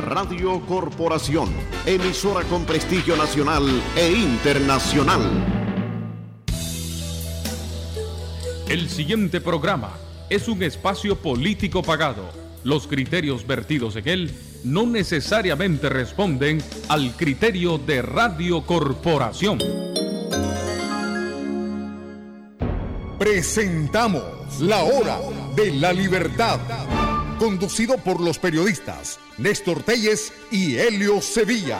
Radio Corporación, emisora con prestigio nacional e internacional. El siguiente programa es un espacio político pagado. Los criterios vertidos en él no necesariamente responden al criterio de Radio Corporación. Presentamos La Hora de la Libertad, conducido por los periodistas Néstor Telles y Helio Sevilla.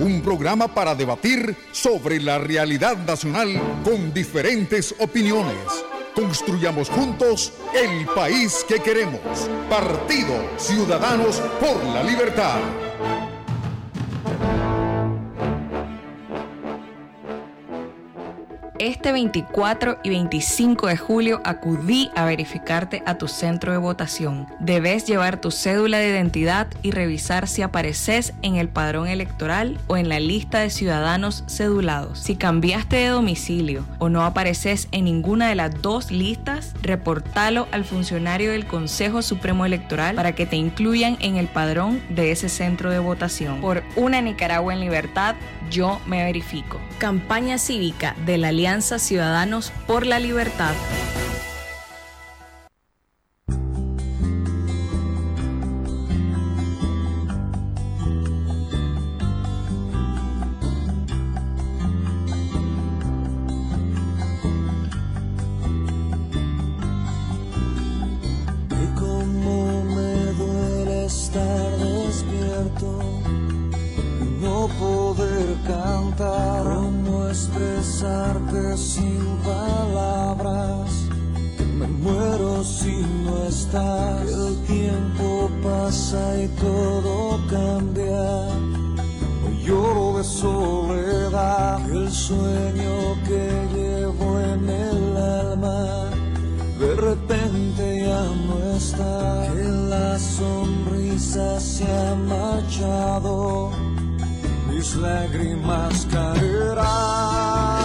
Un programa para debatir sobre la realidad nacional con diferentes opiniones. Construyamos juntos el país que queremos. Partido Ciudadanos por la Libertad. Este 24 y 25 de julio acudí a verificarte a tu centro de votación. Debes llevar tu cédula de identidad y revisar si apareces en el padrón electoral o en la lista de ciudadanos cedulados. Si cambiaste de domicilio o no apareces en ninguna de las dos listas, reportalo al funcionario del Consejo Supremo Electoral para que te incluyan en el padrón de ese centro de votación. Por una Nicaragua en libertad, yo me verifico. Campaña cívica de la Alianza Ciudadanos por la Libertad. El tiempo pasa y todo cambia. Hoy lloro de soledad. El sueño que llevo en el alma de repente ya no está, que la sonrisa se ha marchado, mis lágrimas caerán,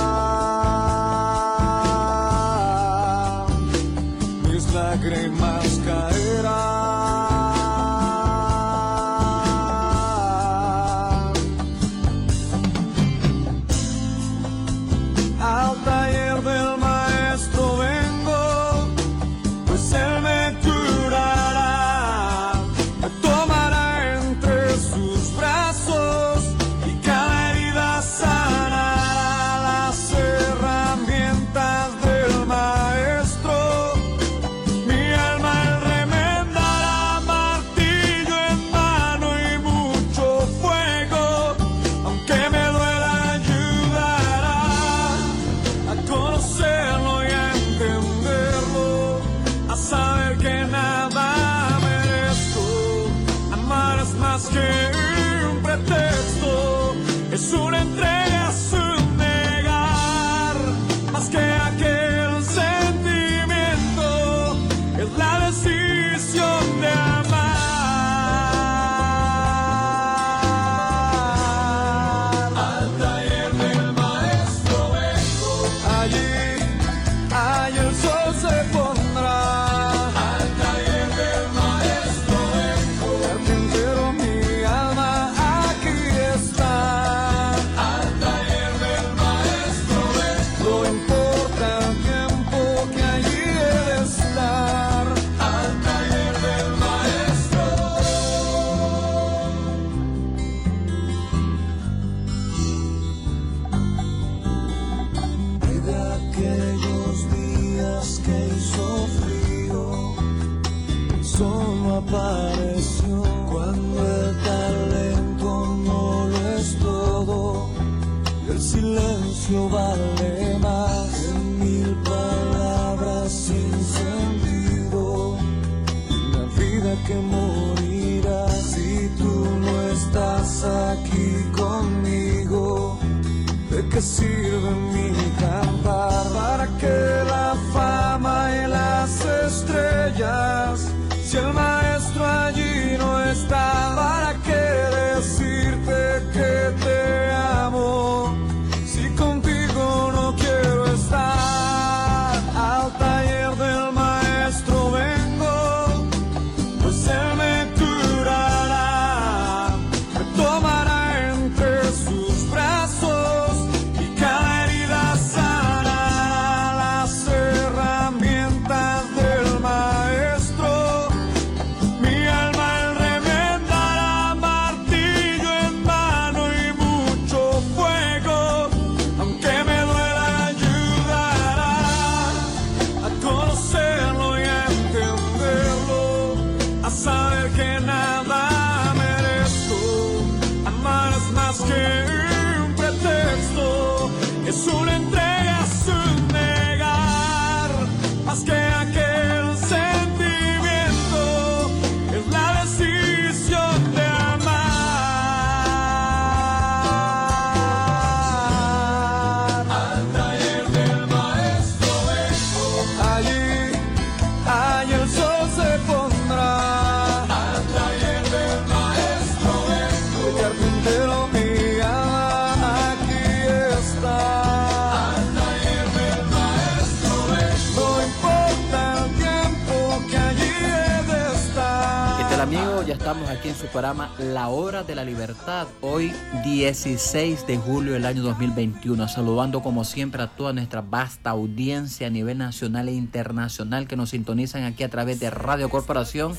aquí en su programa La Hora de la Libertad. Hoy 16 de julio del año 2021. Saludando como siempre a toda nuestra vasta audiencia a nivel nacional e internacional que nos sintonizan aquí a través de Radio Corporación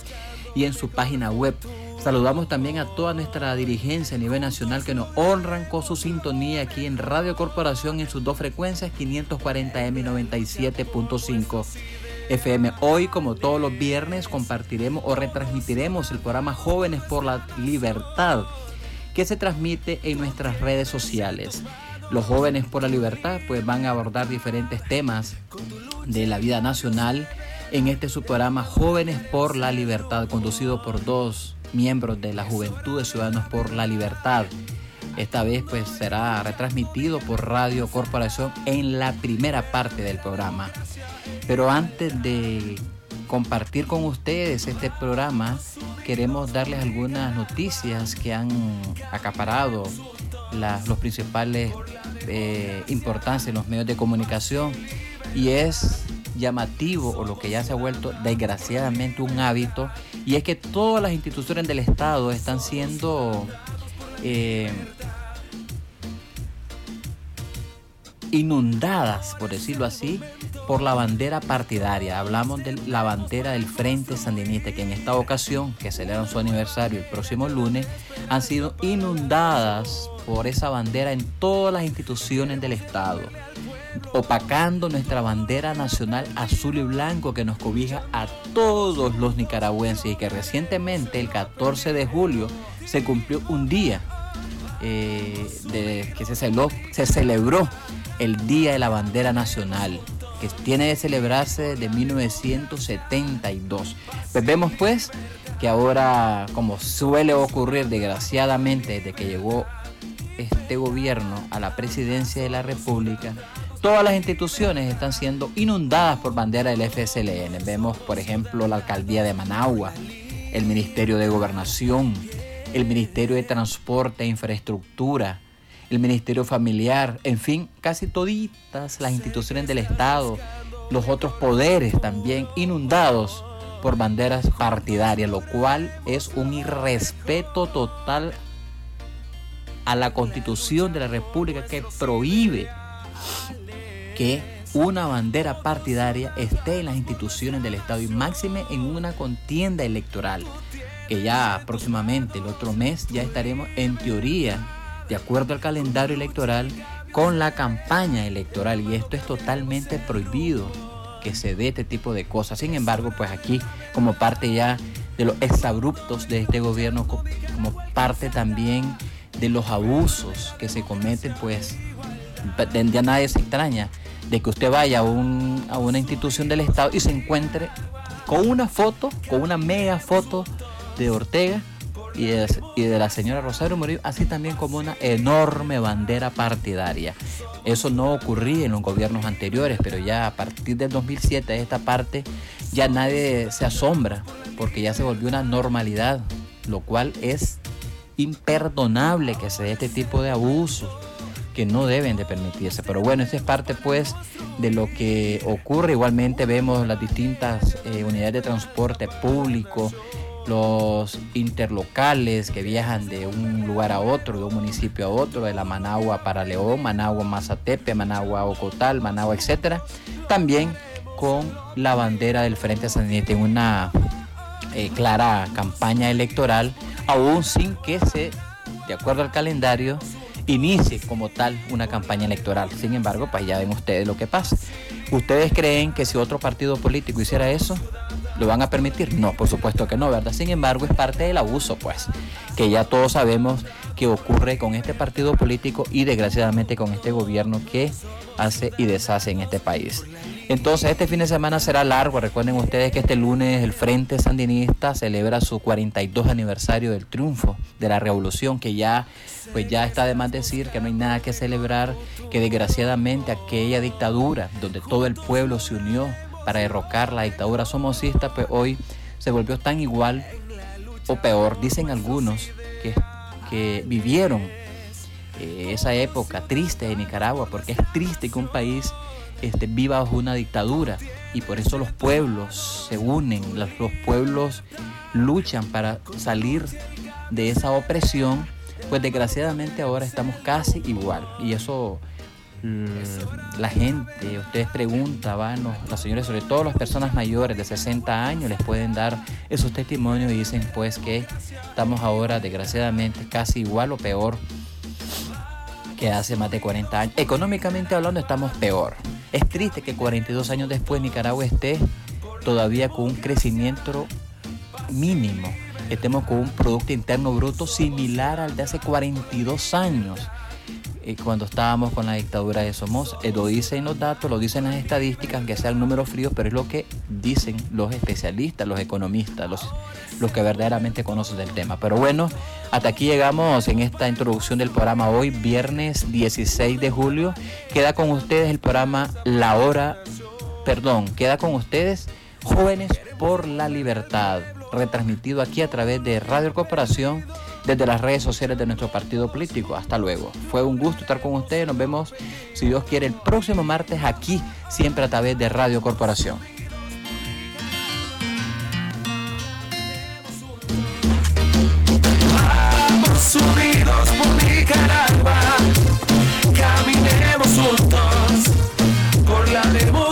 y en su página web. Saludamos también a toda nuestra dirigencia a nivel nacional que nos honran con su sintonía aquí en Radio Corporación en sus dos frecuencias 540M y 97.5. FM. Hoy, como todos los viernes, compartiremos o retransmitiremos el programa Jóvenes por la Libertad, que se transmite en nuestras redes sociales. Los jóvenes por la libertad pues van a abordar diferentes temas de la vida nacional en este su programa Jóvenes por la Libertad, conducido por dos miembros de la Juventud de Ciudadanos por la Libertad. Esta vez pues será retransmitido por Radio Corporación en la primera parte del programa. Pero antes de compartir con ustedes este programa, queremos darles algunas noticias que han acaparado los principales eh, importancias en los medios de comunicación y es llamativo o lo que ya se ha vuelto desgraciadamente un hábito y es que todas las instituciones del Estado están siendo eh, inundadas, por decirlo así, por la bandera partidaria. Hablamos de la bandera del Frente Sandinista, que en esta ocasión, que celebran su aniversario el próximo lunes, han sido inundadas por esa bandera en todas las instituciones del Estado, opacando nuestra bandera nacional azul y blanco que nos cobija a todos los nicaragüenses y que recientemente, el 14 de julio, se cumplió un día eh, que se celebró, se celebró el Día de la Bandera Nacional, que tiene de celebrarse desde 1972. Pues vemos pues que ahora, como suele ocurrir desgraciadamente desde que llegó este gobierno a la presidencia de la República, todas las instituciones están siendo inundadas por bandera del FSLN. Vemos, por ejemplo, la alcaldía de Managua, el Ministerio de Gobernación, el Ministerio de Transporte e Infraestructura, el Ministerio Familiar, en fin, casi toditas las instituciones del Estado, los otros poderes también inundados por banderas partidarias, lo cual es un irrespeto total a la Constitución de la República que prohíbe que una bandera partidaria esté en las instituciones del Estado y máxime en una contienda electoral, que ya próximamente, el otro mes, ya estaremos en teoría, de acuerdo al calendario electoral, con la campaña electoral y esto es totalmente prohibido que se dé este tipo de cosas. Sin embargo, pues aquí como parte ya de los exabruptos de este gobierno, co- como parte también de los abusos que se cometen, pues ya nadie se extraña de que usted vaya a, a una institución del Estado y se encuentre con una foto, con una mega foto de Ortega y de, la señora Rosario Murillo, así también como una enorme bandera partidaria. Eso no ocurría en los gobiernos anteriores, pero ya a partir del 2007 esta parte ya nadie se asombra porque ya se volvió una normalidad, lo cual es imperdonable que se dé este tipo de abusos que no deben de permitirse. Pero bueno, esta es parte pues de lo que ocurre. Igualmente vemos las distintas eh, unidades de transporte público, los interlocales que viajan de un lugar a otro, de un municipio a otro, de la Managua para León, Managua Mazatepe, Managua Ocotal, Managua, etcétera. También con la bandera del Frente Sandinista en una eh, clara campaña electoral, aún sin que se, de acuerdo al calendario, inicie como tal una campaña electoral. Sin embargo, pues ya ven ustedes lo que pasa. ¿Ustedes creen que si otro partido político hiciera eso, ¿Lo van a permitir? No, por supuesto que no, ¿verdad? Sin embargo, es parte del abuso, pues, que ya todos sabemos que ocurre con este partido político y desgraciadamente con este gobierno que hace y deshace en este país. Entonces, este fin de semana será largo. Recuerden ustedes que este lunes el Frente Sandinista celebra su 42 aniversario del triunfo de la revolución, que ya, pues ya está de más decir que no hay nada que celebrar, que desgraciadamente aquella dictadura donde todo el pueblo se unió para derrocar la dictadura somocista, pues hoy se volvió tan igual o peor, dicen algunos que, que vivieron eh, esa época triste de Nicaragua, porque es triste que un país este, viva bajo una dictadura y por eso los pueblos se unen, los, los pueblos luchan para salir de esa opresión, pues desgraciadamente ahora estamos casi igual y eso la gente, ustedes preguntan, los, las señores, sobre todo las personas mayores de 60 años, les pueden dar esos testimonios y dicen pues que estamos ahora desgraciadamente casi igual o peor que hace más de 40 años. Económicamente hablando estamos peor. Es triste que 42 años después Nicaragua esté todavía con un crecimiento mínimo. Estemos con un Producto Interno Bruto similar al de hace 42 años cuando estábamos con la dictadura de Somos. Eh, lo dicen los datos, lo dicen las estadísticas, aunque sean números fríos, pero es lo que dicen los especialistas, los economistas, los, los que verdaderamente conocen del tema. Pero bueno, hasta aquí llegamos en esta introducción del programa hoy, viernes 16 de julio. Queda con ustedes el programa La Hora, perdón, queda con ustedes Jóvenes por la Libertad, retransmitido aquí a través de Radio Corporación desde las redes sociales de nuestro partido político. Hasta luego. Fue un gusto estar con ustedes. Nos vemos, si Dios quiere, el próximo martes aquí, siempre a través de Radio Corporación. Unidos por Nicaragua, caminemos juntos por la democracia,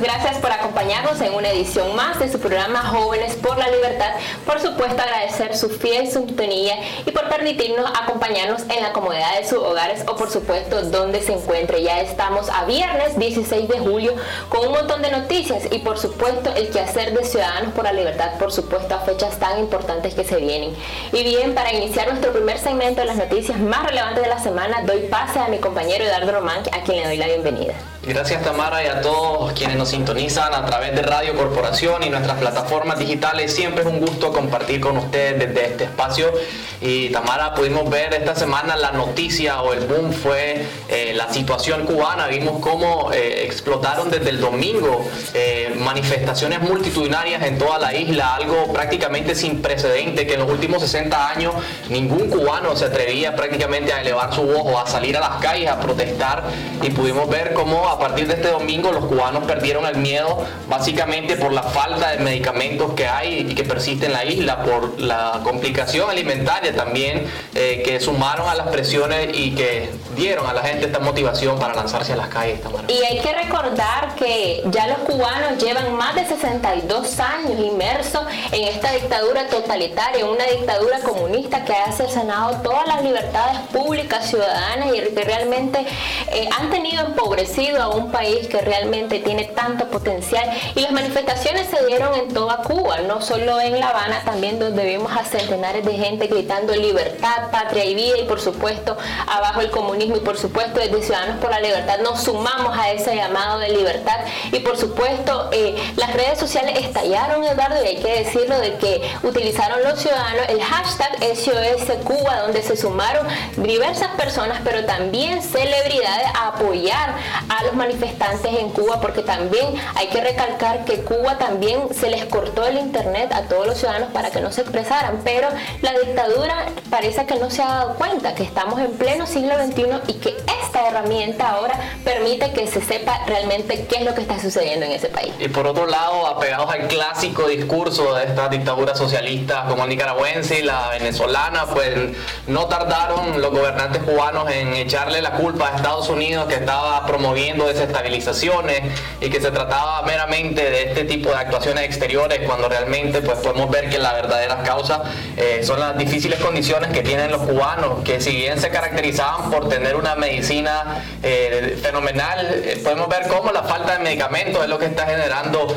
Gracias por acompañarnos en una edición más de su programa Jóvenes por la Libertad. Por supuesto agradecer su fiel sintonía y por permitirnos acompañarnos en la comodidad de sus hogares o por supuesto donde se encuentre. Ya estamos a viernes 16 de julio con un montón de noticias y por supuesto el quehacer de Ciudadanos por la Libertad, por supuesto a fechas tan importantes que se vienen. Y bien, para iniciar nuestro primer segmento de las noticias más relevantes de la semana, doy pase a mi compañero Eduardo Román, a quien le doy la bienvenida. Gracias Tamara y a todos quienes nos sintonizan a través de Radio Corporación y nuestras plataformas digitales. Siempre es un gusto compartir con ustedes desde este espacio. Y Tamara, pudimos ver esta semana la noticia o el boom fue eh, la situación cubana. Vimos cómo eh, explotaron desde el domingo eh, manifestaciones multitudinarias en toda la isla, algo prácticamente sin precedente que en los últimos 60 años ningún cubano se atrevía prácticamente a elevar su voz o a salir a las calles a protestar y pudimos ver cómo a partir de este domingo los cubanos perdieron el miedo básicamente por la falta de medicamentos que hay y que persiste en la isla, por la complicación alimentaria también eh, que sumaron a las presiones y que dieron a la gente esta motivación para lanzarse a las calles. Tamara. Y hay que recordar que ya los cubanos llevan más de 62 años inmersos en esta dictadura totalitaria, una dictadura comunista que ha cercenado todas las libertades públicas ciudadanas y que realmente eh, han tenido empobrecido a un país que realmente tiene tanto potencial. Y las manifestaciones se dieron en toda Cuba, no solo en La Habana, también donde vimos a centenares de gente gritando libertad, patria y vida y por supuesto abajo el comunismo y por supuesto desde Ciudadanos por la Libertad nos sumamos a ese llamado de libertad y por supuesto eh, las redes sociales estallaron Eduardo y hay que decirlo de que utilizaron los ciudadanos el hashtag SOS Cuba donde se sumaron diversas personas pero también celebridades a apoyar a los manifestantes en Cuba porque también hay que recalcar que Cuba también se les cortó el internet a todos los ciudadanos para que no se expresaran pero la dictadura parece que no se ha dado cuenta que estamos en pleno siglo XXI y que esta herramienta ahora permite que se sepa realmente qué es lo que está sucediendo en ese país. Y por otro lado, apegados al clásico discurso de estas dictaduras socialistas como el nicaragüense y la venezolana, pues no tardaron los gobernantes cubanos en echarle la culpa a Estados Unidos que estaba promoviendo desestabilizaciones y que se trataba meramente de este tipo de actuaciones exteriores cuando realmente pues podemos ver que las verdaderas causas eh, son las difíciles condiciones que tienen los cubanos, que si bien se caracterizaban por tener una medicina eh, fenomenal, eh, podemos ver cómo la falta de medicamentos es lo que está generando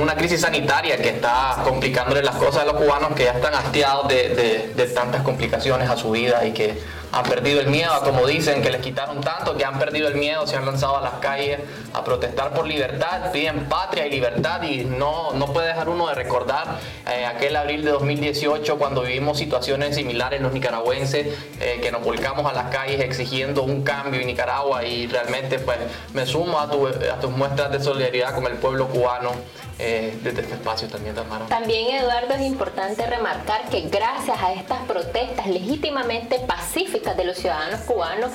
una crisis sanitaria que está complicándole las cosas a los cubanos que ya están hastiados de tantas complicaciones a su vida y que han perdido el miedo, como dicen, que les quitaron tanto, que han perdido el miedo, se han lanzado a las calles a protestar por libertad, piden patria y libertad y no, no puede dejar uno de recordar eh, aquel abril de 2018 cuando vivimos situaciones similares los nicaragüenses, eh, que nos volcamos a las calles exigiendo un cambio en Nicaragua y realmente pues me sumo a, a tus muestras de solidaridad con el pueblo cubano eh, desde este espacio también, Tamara. También, Eduardo, es importante remarcar que gracias a estas protestas legítimamente pacíficas de los ciudadanos cubanos,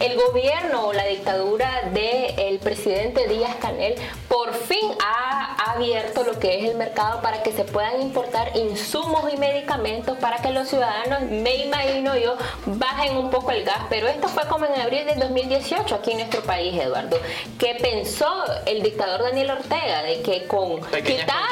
el gobierno o la dictadura del presidente Díaz Canel por fin ha abierto lo que es el mercado para que se puedan importar insumos y medicamentos para que los ciudadanos, me imagino yo, bajen un poco el gas. Pero esto fue como en abril del 2018 aquí en nuestro país, Eduardo, que pensó el dictador Daniel Ortega de que con quitar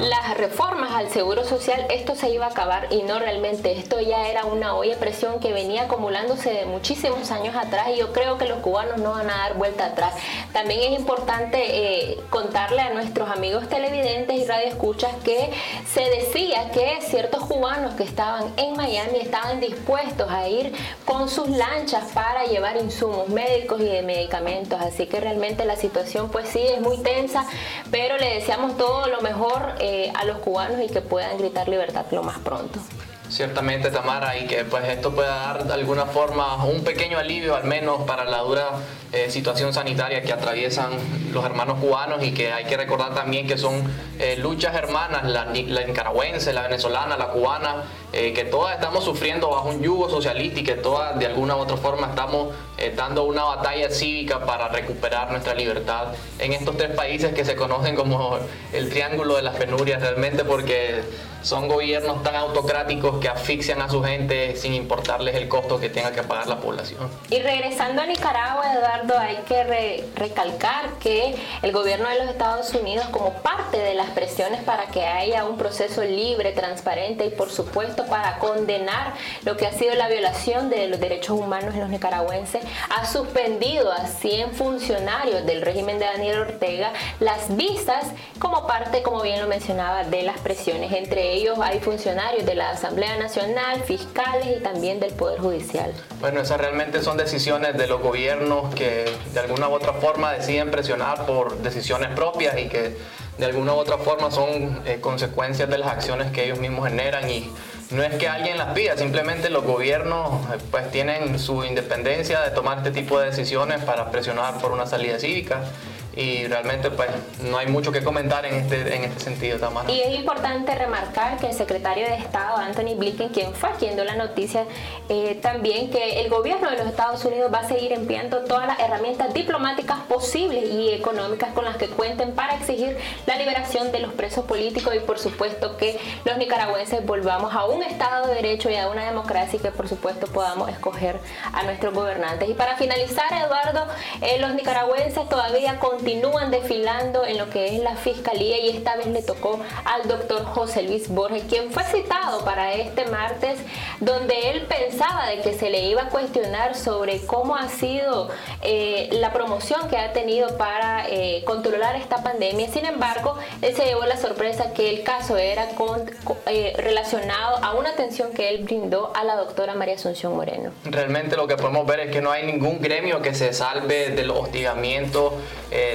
las reformas al seguro social, esto se iba a acabar y no realmente. Esto ya era una olla de presión que venía acumulándose de muchísimos años atrás y yo creo que los cubanos no van a dar vuelta atrás. También es importante eh, contarle a nuestros amigos televidentes y radioescuchas que se decía que ciertos cubanos que estaban en Miami estaban dispuestos a ir con sus lanchas para llevar insumos médicos y de medicamentos. Así que realmente la situación pues sí es muy tensa, pero le deseamos todo lo mejor eh, a los cubanos y que puedan gritar libertad lo más pronto. Ciertamente, Tamara, y que pues esto pueda dar de alguna forma un pequeño alivio al menos para la dura eh, situación sanitaria que atraviesan los hermanos cubanos y que hay que recordar también que son eh, luchas hermanas, la, la, nicaragüense, la venezolana, la cubana, eh, que todas estamos sufriendo bajo un yugo socialista y que todas de alguna u otra forma estamos dando una batalla cívica para recuperar nuestra libertad en estos tres países que se conocen como el triángulo de las penurias realmente porque son gobiernos tan autocráticos que asfixian a su gente sin importarles el costo que tenga que pagar la población. Y regresando a Nicaragua, Eduardo, hay que recalcar que el gobierno de los Estados Unidos, como parte de las presiones para que haya un proceso libre, transparente y por supuesto para condenar lo que ha sido la violación de los derechos humanos en los nicaragüenses, ha suspendido a 100 funcionarios del régimen de Daniel Ortega las visas como parte, como bien lo mencionaba, de las presiones entre ellos hay funcionarios de la Asamblea Nacional, fiscales y también del Poder Judicial. Bueno, esas realmente son decisiones de los gobiernos que de alguna u otra forma deciden presionar por decisiones propias y que de alguna u otra forma son eh, consecuencias de las acciones que ellos mismos generan. Y no es que alguien las pida, simplemente los gobiernos eh, pues tienen su independencia de tomar este tipo de decisiones para presionar por una salida cívica y realmente pues no hay mucho que comentar en este, en este sentido, Tamara. Y es importante remarcar que el secretario de Estado, Anthony Blinken, quien fue quien dio la noticia, eh, también que el gobierno de los Estados Unidos va a seguir empleando todas las herramientas diplomáticas posibles y económicas con las que cuenten para exigir la liberación de los presos políticos y por supuesto que los nicaragüenses volvamos a un Estado de Derecho y a una democracia y que por supuesto podamos escoger a nuestros gobernantes. Y para finalizar, Eduardo, eh, los nicaragüenses todavía con continúan desfilando en lo que es la fiscalía y esta vez le tocó al doctor José Luis Borges, quien fue citado para este martes, donde él pensaba de que se le iba a cuestionar sobre cómo ha sido eh, la promoción que ha tenido para eh, controlar esta pandemia. Sin embargo, él se llevó la sorpresa que el caso era eh, relacionado a una atención que él brindó a la doctora María Asunción Moreno. Realmente lo que podemos ver es que no hay ningún gremio que se salve del hostigamiento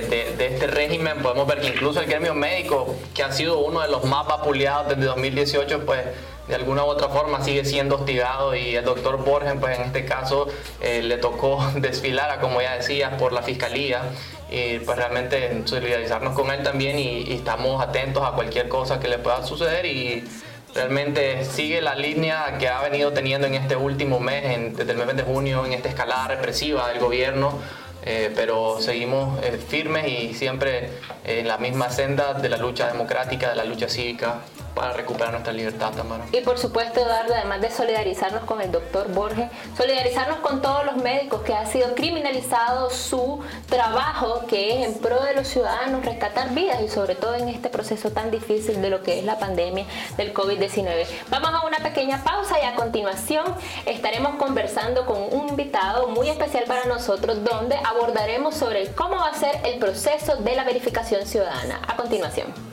de, este régimen, podemos ver que incluso el gremio médico, que ha sido uno de los más vapuleados desde 2018, pues de alguna u otra forma sigue siendo hostigado y el doctor Borges, pues en este caso eh, le tocó desfilar, como ya decía, por la fiscalía y pues realmente solidarizarnos con él también y, y, estamos atentos a cualquier cosa que le pueda suceder y realmente sigue la línea que ha venido teniendo en este último mes, desde el mes de junio, en esta escalada represiva del gobierno, eh, pero seguimos eh, firmes y siempre en la misma senda de la lucha democrática, de la lucha cívica para recuperar nuestra libertad, Tamara. Y por supuesto, Eduardo, además de solidarizarnos con el doctor Borges, solidarizarnos con todos los médicos que ha sido criminalizado su trabajo, que es en pro de los ciudadanos, rescatar vidas y sobre todo en este proceso tan difícil de lo que es la pandemia del COVID-19. Vamos a una pequeña pausa y a continuación estaremos conversando con un invitado muy especial para nosotros, donde abordaremos sobre cómo va a ser el proceso de la verificación ciudadana. A continuación.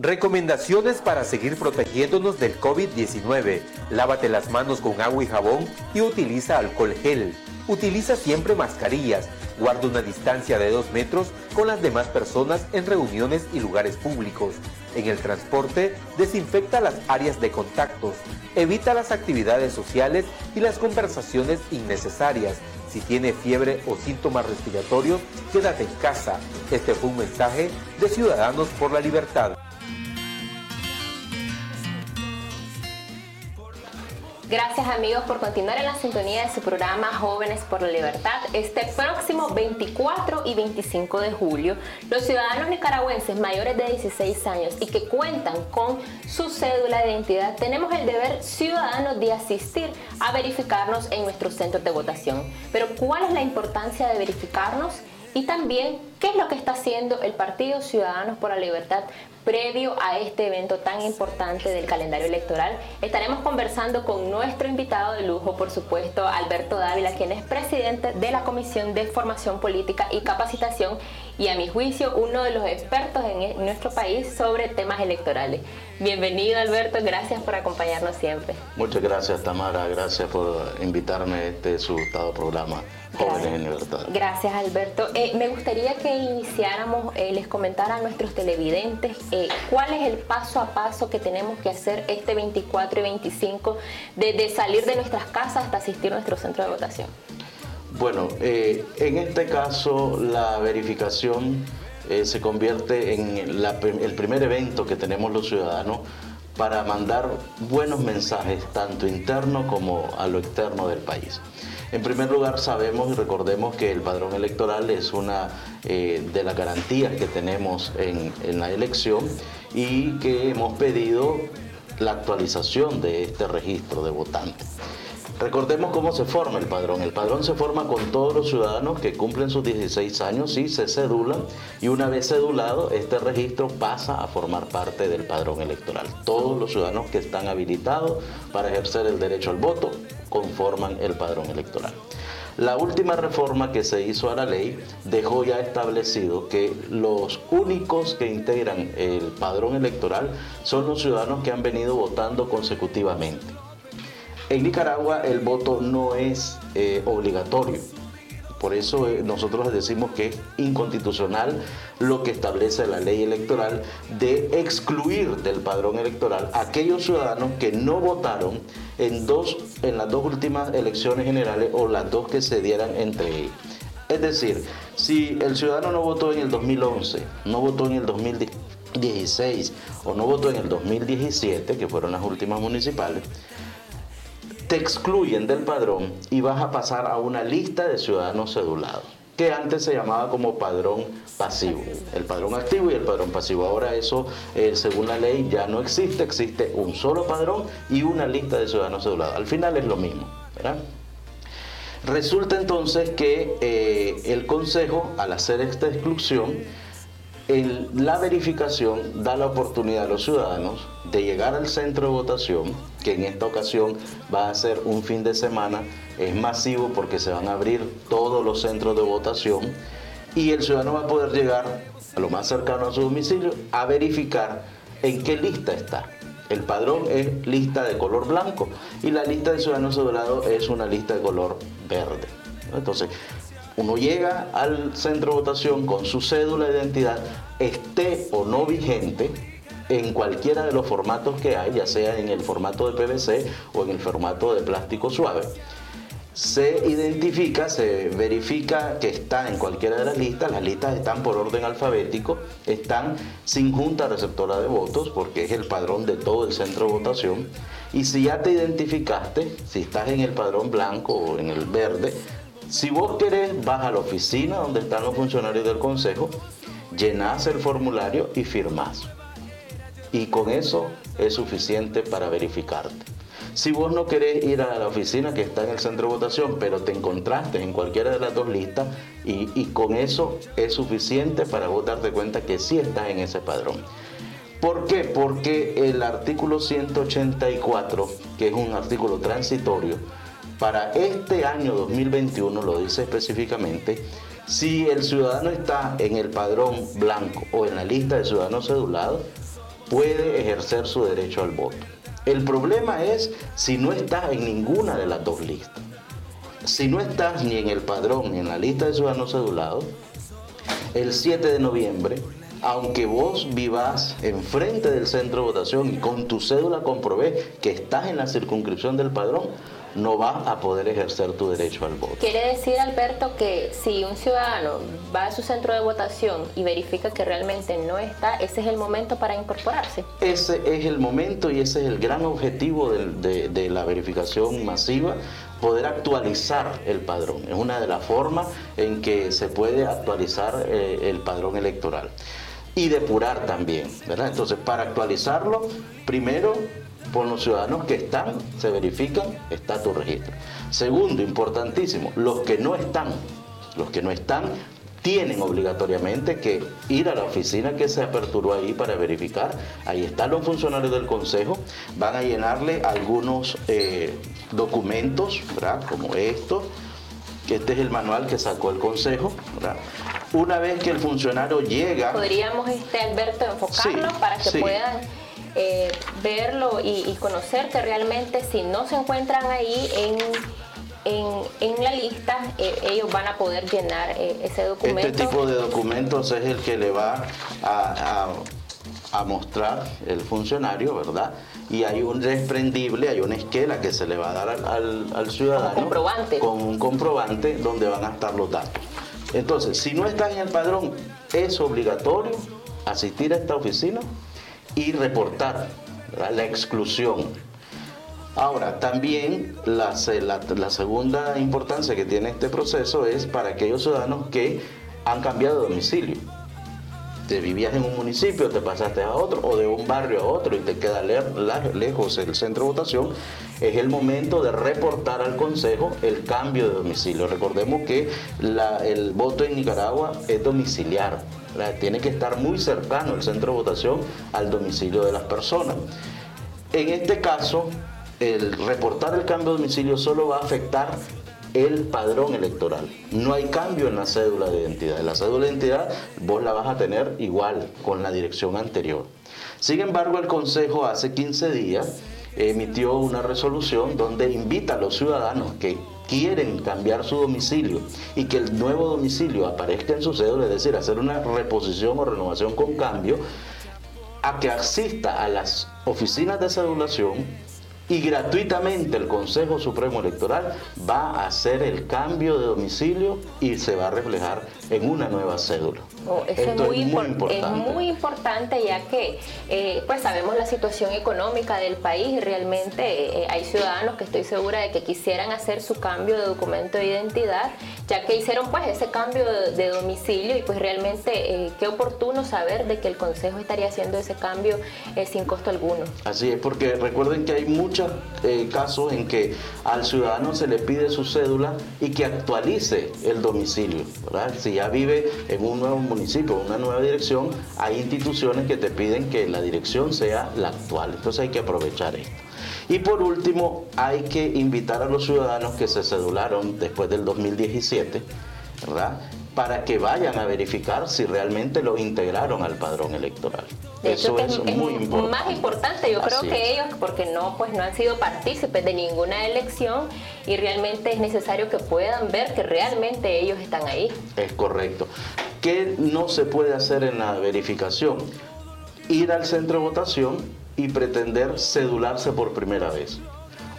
Recomendaciones para seguir protegiéndonos del COVID-19. Lávate las manos con agua y jabón y utiliza alcohol gel. Utiliza siempre mascarillas. Guarda una distancia de 2 metros con las demás personas en reuniones y lugares públicos. En el transporte, desinfecta las áreas de contactos. Evita las actividades sociales y las conversaciones innecesarias. Si tiene fiebre o síntomas respiratorios, quédate en casa. Este fue un mensaje de Ciudadanos por la Libertad. Gracias amigos por continuar en la sintonía de su programa Jóvenes por la Libertad. Este próximo 24 y 25 de julio, los ciudadanos nicaragüenses mayores de 16 años y que cuentan con su cédula de identidad, tenemos el deber ciudadano de asistir a verificarnos en nuestros centros de votación. Pero ¿cuál es la importancia de verificarnos? Y también, ¿qué es lo que está haciendo el Partido Ciudadanos por la Libertad previo a este evento tan importante del calendario electoral. Estaremos conversando con nuestro invitado de lujo, por supuesto, Alberto Dávila, quien es presidente de la Comisión de Formación Política y Capacitación y a mi juicio uno de los expertos en nuestro país sobre temas electorales. Bienvenido Alberto, gracias por acompañarnos siempre. Muchas gracias Tamara, gracias por invitarme a este su programa Jóvenes en Libertad. Gracias Alberto. Eh, me gustaría que iniciáramos, eh, les comentara a nuestros televidentes eh, cuál es el paso a paso que tenemos que hacer este 24 y 25 desde salir de nuestras casas hasta asistir a nuestro centro de votación. Bueno, en este caso la verificación se convierte en el primer evento que tenemos los ciudadanos para mandar buenos mensajes, tanto interno como a lo externo del país. En primer lugar, sabemos y recordemos que el padrón electoral es una eh, de las garantías que tenemos en, en la elección y que hemos pedido la actualización de este registro de votantes. Recordemos cómo se forma el padrón. El padrón se forma con todos los ciudadanos que cumplen sus 16 años y se cedulan y una vez cedulado este registro pasa a formar parte del padrón electoral. Todos los ciudadanos que están habilitados para ejercer el derecho al voto conforman el padrón electoral. La última reforma que se hizo a la ley dejó ya establecido que los únicos que integran el padrón electoral son los ciudadanos que han venido votando consecutivamente. En Nicaragua el voto no es eh, obligatorio. Por eso eh, nosotros decimos que es inconstitucional lo que establece la ley electoral de excluir del padrón electoral aquellos ciudadanos que no votaron en, en las dos últimas elecciones generales o las dos que se dieran entre ellos. Es decir, si el ciudadano no votó en el 2011, no votó en el 2016 o no votó en el 2017, que fueron las últimas municipales, te excluyen del padrón y vas a pasar a una lista de ciudadanos cedulados, que antes se llamaba como padrón pasivo, el padrón activo y el padrón pasivo. Ahora eso, eh, según la ley, ya no existe, existe un solo padrón y una lista de ciudadanos cedulados. Al final es lo mismo, Resulta entonces que eh, el Consejo, al hacer esta exclusión, la verificación da la oportunidad a los ciudadanos de llegar al centro de votación, que en esta ocasión va a ser un fin de semana, es masivo porque se van a abrir todos los centros de votación y el ciudadano va a poder llegar a lo más cercano a su domicilio a verificar en qué lista está. El padrón es lista de color blanco y la lista de ciudadanos asegurados es una lista de color verde. Entonces, uno llega al centro de votación con su cédula de identidad, esté o no vigente, en cualquiera de los formatos que hay, ya sea en el formato de PVC o en el formato de plástico suave. se identifica, se verifica que está en cualquiera de las listas, las listas están por orden alfabético, están sin junta receptora de votos, porque es el padrón de todo el centro de votación, y si ya te identificaste, si estás en el padrón blanco o en el verde, si vos querés, vas a la oficina donde están los funcionarios del consejo, llenás el formulario y firmás. Y con eso es suficiente para verificarte. Si vos no querés ir a la oficina que está en el centro de votación, pero te encontraste en cualquiera de las dos listas y, y con eso es suficiente para vos darte cuenta que sí estás en ese padrón. ¿Por qué? Porque el artículo 184, que es un artículo transitorio, para este año 2021 lo dice específicamente, si el ciudadano está en el padrón blanco o en la lista de ciudadanos cedulados, puede ejercer su derecho al voto. El problema es si no estás en ninguna de las dos listas. Si no estás ni en el padrón ni en la lista de ciudadanos cedulados, el 7 de noviembre, aunque vos vivas enfrente del centro de votación y con tu cédula comprobé que estás en la circunscripción del padrón, no vas a poder ejercer tu derecho al voto. Quiere decir, Alberto, que si un ciudadano va a su centro de votación y verifica que realmente no está, ese es el momento para incorporarse. Ese es el momento y ese es el gran objetivo de, de- de la verificación masiva, poder actualizar el padrón. Es una de las formas en que se puede actualizar eh, el padrón electoral. Y depurar también, ¿verdad? Entonces, para actualizarlo, primero, por los ciudadanos que están, se verifican, está tu registro. Segundo, importantísimo, los que no están, los que no están tienen obligatoriamente que ir a la oficina que se aperturó ahí para verificar. Ahí están los funcionarios del consejo, van a llenarle algunos eh, documentos, ¿verdad? Como estos, este es el manual que sacó el consejo, ¿verdad? Una vez que el funcionario llega, Podríamos, este, Alberto, enfocarlo Sí, para que sí. puedan eh, verlo y, y conocer que realmente si no se encuentran ahí en, en, en la lista, eh, ellos van a poder llenar eh, ese documento. Este tipo de documentos es el que le va a, a- a mostrar el funcionario, ¿verdad? Y hay un desprendible, hay una esquela que se le va a dar al, al- al ciudadano. Comprobante. Con un comprobante donde van a estar los datos. Entonces, si no está en el padrón, es obligatorio asistir a esta oficina y reportar la exclusión. Ahora, también la, la- segunda importancia que tiene este proceso es para aquellos ciudadanos que han cambiado de domicilio. Te vivías en un municipio, te pasaste a otro, o de un barrio a otro y te queda le- lejos el centro de votación, es el momento de reportar al Consejo el cambio de domicilio. Recordemos que la- el voto en Nicaragua es domiciliar. Tiene que estar muy cercano el centro de votación al domicilio de las personas. En este caso, el reportar el cambio de domicilio solo va a afectar el padrón electoral. No hay cambio en la cédula de identidad. La cédula de identidad vos la vas a tener igual con la dirección anterior. Sin embargo, el Consejo hace 15 días emitió una resolución donde invita a los ciudadanos que quieren cambiar su domicilio y que el nuevo domicilio aparezca en su cédula, es decir, hacer una reposición o renovación con cambio, a que asista a las oficinas de cedulación y gratuitamente el Consejo Supremo Electoral va a hacer el cambio de domicilio y se va a reflejar en una nueva cédula. Oh, eso Esto es muy, impor- importante. es muy importante ya que eh, pues sabemos la situación económica del país y realmente eh, hay ciudadanos que estoy segura de que quisieran hacer su cambio de documento de identidad ya que hicieron pues ese cambio de, de domicilio y pues realmente eh, qué oportuno saber de que el consejo estaría haciendo ese cambio sin costo alguno. Así es, porque recuerden que hay muchos eh, casos en que al ciudadano se le pide su cédula y que actualice el domicilio. ¿verdad? Si ya vive en un nuevo municipio, una nueva dirección, hay instituciones que te piden que la dirección sea la actual. Entonces hay que aprovechar esto. Y por último, hay que invitar a los ciudadanos que se cedularon después del 2017, ¿verdad? Para que vayan a verificar si realmente lo integraron al padrón electoral. De Eso hecho, es, muy importante. más importante, yo creo que es. ellos, porque no, pues no han sido partícipes de ninguna elección y realmente es necesario que puedan ver que realmente ellos están ahí. Es correcto. ¿Qué no se puede hacer en la verificación? Ir al centro de votación y pretender cedularse por primera vez.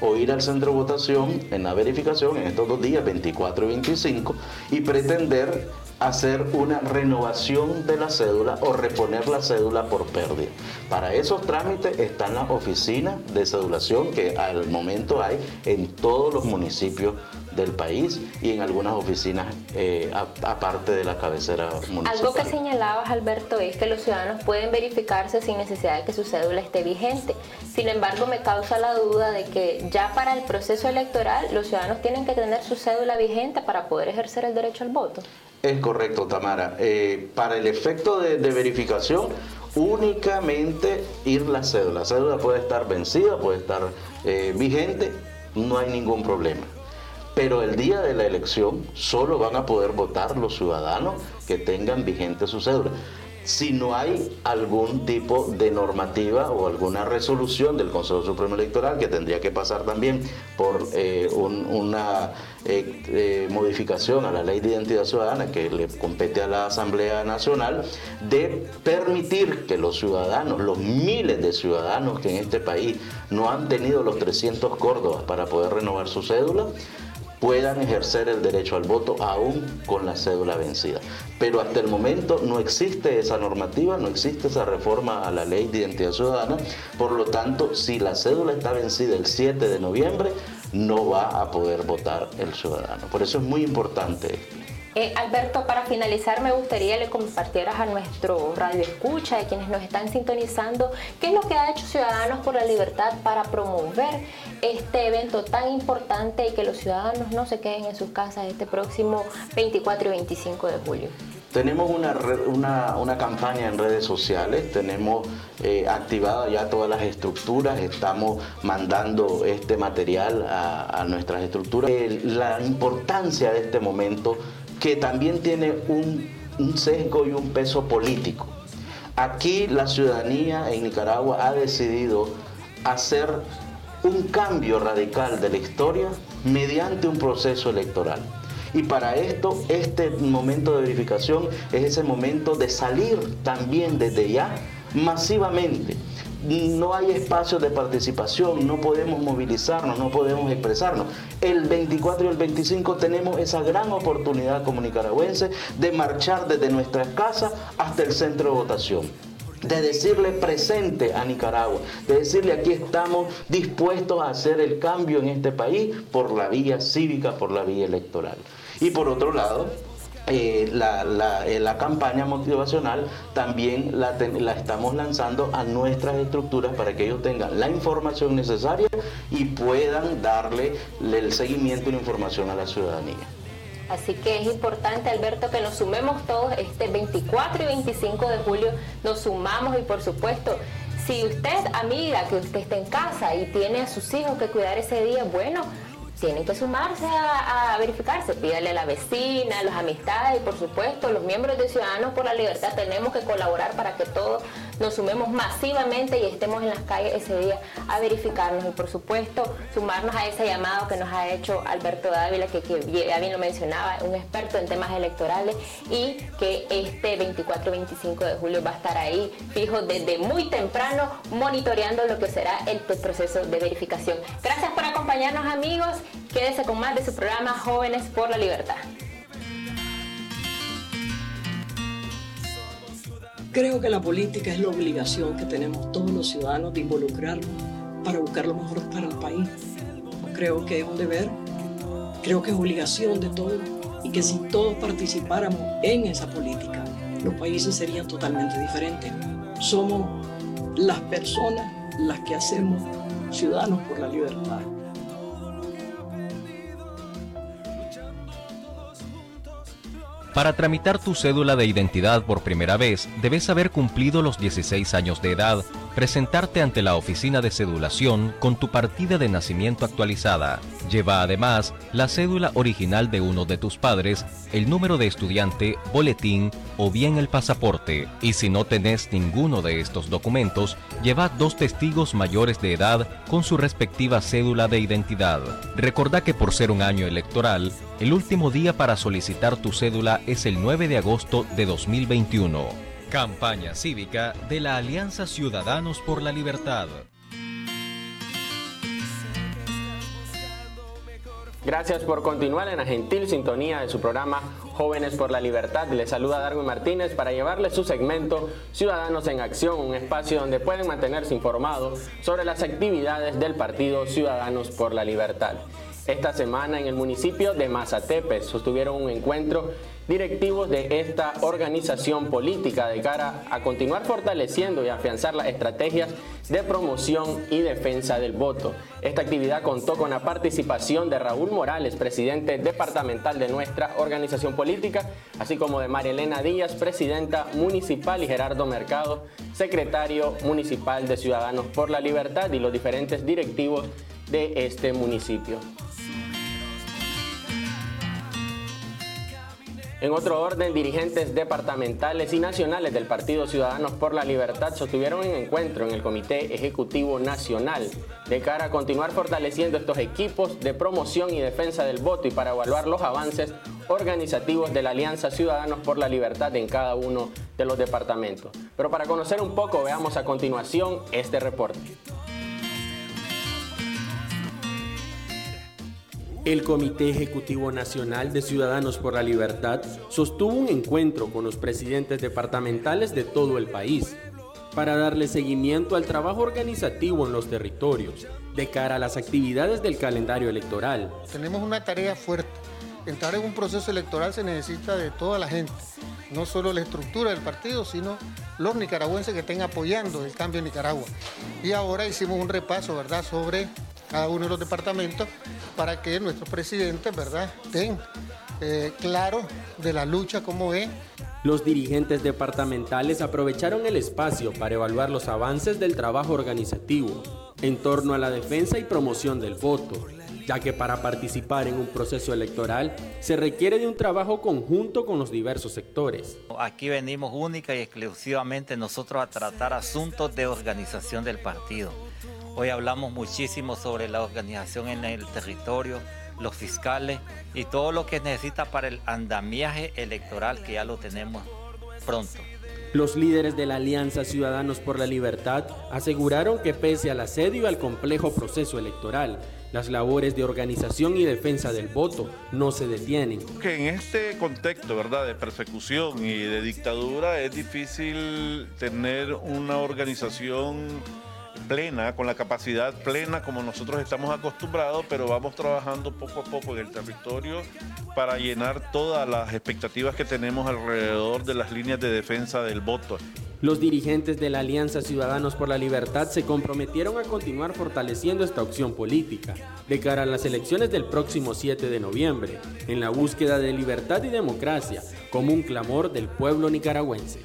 O ir al centro de votación en la verificación en estos dos días, 24 y 25, y pretender hacer una renovación de la cédula o reponer la cédula por pérdida. Para esos trámites están las oficinas de cedulación que al momento hay en todos los municipios del país y en algunas oficinas eh, aparte de la cabecera municipal. Algo que señalabas, Alberto, es que los ciudadanos pueden verificarse sin necesidad de que su cédula esté vigente. Sin embargo, me causa la duda de que ya para el proceso electoral los ciudadanos tienen que tener su cédula vigente para poder ejercer el derecho al voto. Es correcto, Tamara. Eh, para el efecto de, verificación, únicamente ir la cédula. La cédula puede estar vencida, puede estar eh, vigente, no hay ningún problema. Pero el día de la elección solo van a poder votar los ciudadanos que tengan vigente su cédula. Si no hay algún tipo de normativa o alguna resolución del Consejo Supremo Electoral que tendría que pasar también por eh, una eh, eh, modificación a la ley de identidad ciudadana que le compete a la Asamblea Nacional de permitir que los ciudadanos, los miles de ciudadanos que en este país no han tenido los 300 córdobas para poder renovar su cédula, puedan ejercer el derecho al voto aún con la cédula vencida. Pero hasta el momento no existe esa normativa, no existe esa reforma a la ley de identidad ciudadana, por lo tanto, si la cédula está vencida el 7 de noviembre, no va a poder votar el ciudadano. Por eso es muy importante eh, Alberto, para finalizar me gustaría que le compartieras a nuestro radio escucha, de quienes nos están sintonizando, qué es lo que ha hecho Ciudadanos por la Libertad para promover este evento tan importante y que los ciudadanos no se queden en sus casas este próximo 24 y 25 de julio. Tenemos una, una, campaña en redes sociales, tenemos eh, activadas ya todas las estructuras, estamos mandando este material a, nuestras estructuras. la importancia de este momento que también tiene un, sesgo y un peso político. Aquí la ciudadanía en Nicaragua ha decidido hacer un cambio radical de la historia mediante un proceso electoral. Y para esto, este momento de verificación es ese momento de salir también desde ya masivamente no hay espacio de participación, no podemos movilizarnos, no podemos expresarnos. El 24 y el 25 tenemos esa gran oportunidad como nicaragüenses de marchar desde nuestras casas hasta el centro de votación de decirle presente a Nicaragua, de decirle aquí estamos dispuestos a hacer el cambio en este país por la vía cívica, por la vía electoral. Y por otro lado, eh, eh, la, campaña motivacional también la, la, estamos lanzando a nuestras estructuras para que ellos tengan la información necesaria y puedan darle el seguimiento y la información a la ciudadanía. Así que es importante, Alberto, que nos sumemos todos este 24 y 25 de julio, nos sumamos y por supuesto si usted, amiga, que usted está en casa y tiene a sus hijos que cuidar ese día, bueno, tienen que sumarse a, verificarse, pídale a la vecina, a las amistades y por supuesto los miembros de Ciudadanos por la Libertad tenemos que colaborar para que todos nos sumemos masivamente y estemos en las calles ese día a verificarnos y por supuesto sumarnos a ese llamado que nos ha hecho Alberto Dávila, que, ya bien lo mencionaba, un experto en temas electorales y que este 24-25 de julio va a estar ahí fijo desde muy temprano monitoreando lo que será el proceso de verificación. Gracias por acompañarnos amigos Quédese con más de su programa Jóvenes por la Libertad. Creo que la política es la obligación que tenemos todos los ciudadanos de involucrarnos para buscar lo mejor para el país. Creo que es un deber, creo que es obligación de todos y que si todos participáramos en esa política, los países serían totalmente diferentes. Somos las personas las que hacemos ciudadanos por la libertad. Para tramitar tu cédula de identidad por primera vez, debes haber cumplido los 16 años de edad, presentarte ante la oficina de cedulación con tu partida de nacimiento actualizada. Lleva además la cédula original de uno de tus padres, el número de estudiante, boletín o bien el pasaporte. Y si no tenés ninguno de estos documentos, lleva dos testigos mayores de edad con su respectiva cédula de identidad. Recordá que por ser un año electoral, el último día para solicitar tu cédula es el 9 de agosto de 2021. Campaña cívica de la Alianza Ciudadanos por la Libertad. Gracias por continuar en la gentil sintonía de su programa Jóvenes por la Libertad. Les saluda Darwin Martínez para llevarles su segmento Ciudadanos en Acción, un espacio donde pueden mantenerse informados sobre las actividades del partido Ciudadanos por la Libertad. Esta semana en el municipio de Mazatepe sostuvieron un encuentro directivos de esta organización política de cara a continuar fortaleciendo y afianzar las estrategias de promoción y defensa del voto. Esta actividad contó con la participación de Raúl Morales, presidente departamental de nuestra organización política, así como de María Elena Díaz, presidenta municipal, y Gerardo Mercado, secretario municipal de Ciudadanos por la Libertad y los diferentes directivos de este municipio. En otro orden, dirigentes departamentales y nacionales del Partido Ciudadanos por la Libertad sostuvieron un encuentro en el Comité Ejecutivo Nacional de cara a continuar fortaleciendo estos equipos de promoción y defensa del voto y para evaluar los avances organizativos de la Alianza Ciudadanos por la Libertad en cada uno de los departamentos. Pero para conocer un poco, veamos a continuación este reporte. El Comité Ejecutivo Nacional de Ciudadanos por la Libertad sostuvo un encuentro con los presidentes departamentales de todo el país para darle seguimiento al trabajo organizativo en los territorios de cara a las actividades del calendario electoral. Tenemos una tarea fuerte. Entrar en un proceso electoral se necesita de toda la gente, no solo la estructura del partido, sino los nicaragüenses que estén apoyando el cambio en Nicaragua. Y ahora hicimos un repaso, ¿verdad?, sobre cada uno de los departamentos para que nuestros presidentes, ¿verdad?, estén eh, claros de la lucha como es. Los dirigentes departamentales aprovecharon el espacio para evaluar los avances del trabajo organizativo en torno a la defensa y promoción del voto, ya que para participar en un proceso electoral se requiere de un trabajo conjunto con los diversos sectores. Aquí venimos única y exclusivamente nosotros a tratar asuntos de organización del partido. Hoy hablamos muchísimo sobre la organización en el territorio, los fiscales y todo lo que necesita para el andamiaje electoral que ya lo tenemos pronto. Los líderes de la Alianza Ciudadanos por la Libertad aseguraron que pese al asedio al complejo proceso electoral, las labores de organización y defensa del voto no se detienen. Que en este contexto, ¿verdad?, de persecución y de dictadura es difícil tener una organización plena, con la capacidad plena como nosotros estamos acostumbrados, pero vamos trabajando poco a poco en el territorio para llenar todas las expectativas que tenemos alrededor de las líneas de defensa del voto. Los dirigentes de la Alianza Ciudadanos por la Libertad se comprometieron a continuar fortaleciendo esta opción política de cara a las elecciones del próximo 7 de noviembre, en la búsqueda de libertad y democracia como un clamor del pueblo nicaragüense.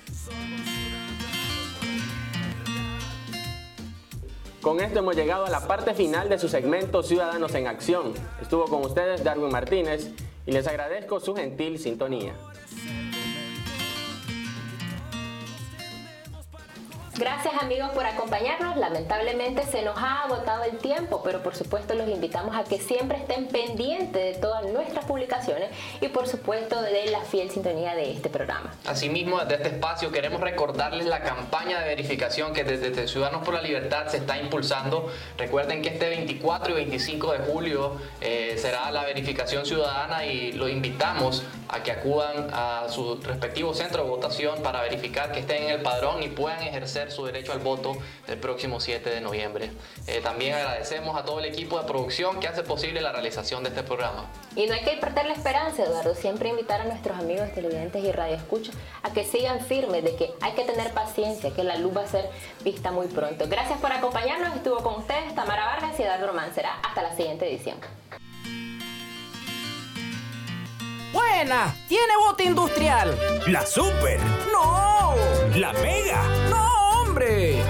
Con esto hemos llegado a la parte final de su segmento Ciudadanos en Acción. Estuvo con ustedes Darwin Martínez y les agradezco su gentil sintonía. Gracias amigos por acompañarnos. Lamentablemente se nos ha agotado el tiempo, pero por supuesto los invitamos a que siempre estén pendientes de todas nuestras publicaciones y por supuesto de la fiel sintonía de este programa. Asimismo, desde este espacio queremos recordarles la campaña de verificación que desde Ciudadanos por la Libertad se está impulsando. Recuerden que este 24 y 25 de julio eh, será la verificación ciudadana y los invitamos a que acudan a su respectivo centro de votación para verificar que estén en el padrón y puedan ejercer su derecho al voto el próximo 7 de noviembre. Eh, también agradecemos a todo el equipo de producción que hace posible la realización de este programa. Y no hay que perder la esperanza, Eduardo, siempre invitar a nuestros amigos televidentes y radioescuchas a que sigan firmes de que hay que tener paciencia, que la luz va a ser vista muy pronto. Gracias por acompañarnos, estuvo con ustedes Tamara Vargas y Eduardo Román. Será hasta la siguiente edición. Buena, tiene bote industrial. La super. No, la mega. No,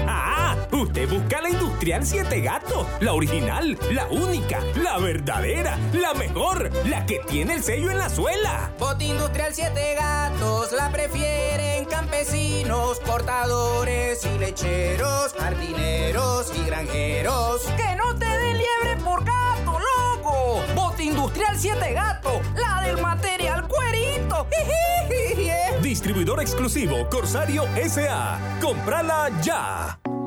Ah, usted busca la industrial Siete Gatos, la original, la única, la verdadera, la mejor, la que tiene el sello en la suela. Bote industrial Siete Gatos la prefieren campesinos, cortadores y lecheros, jardineros y granjeros. Que no te den liebre por gato, loco. Bote industrial Siete Gatos, la del material. Distribuidor exclusivo Corsario SA. ¡Comprala ya!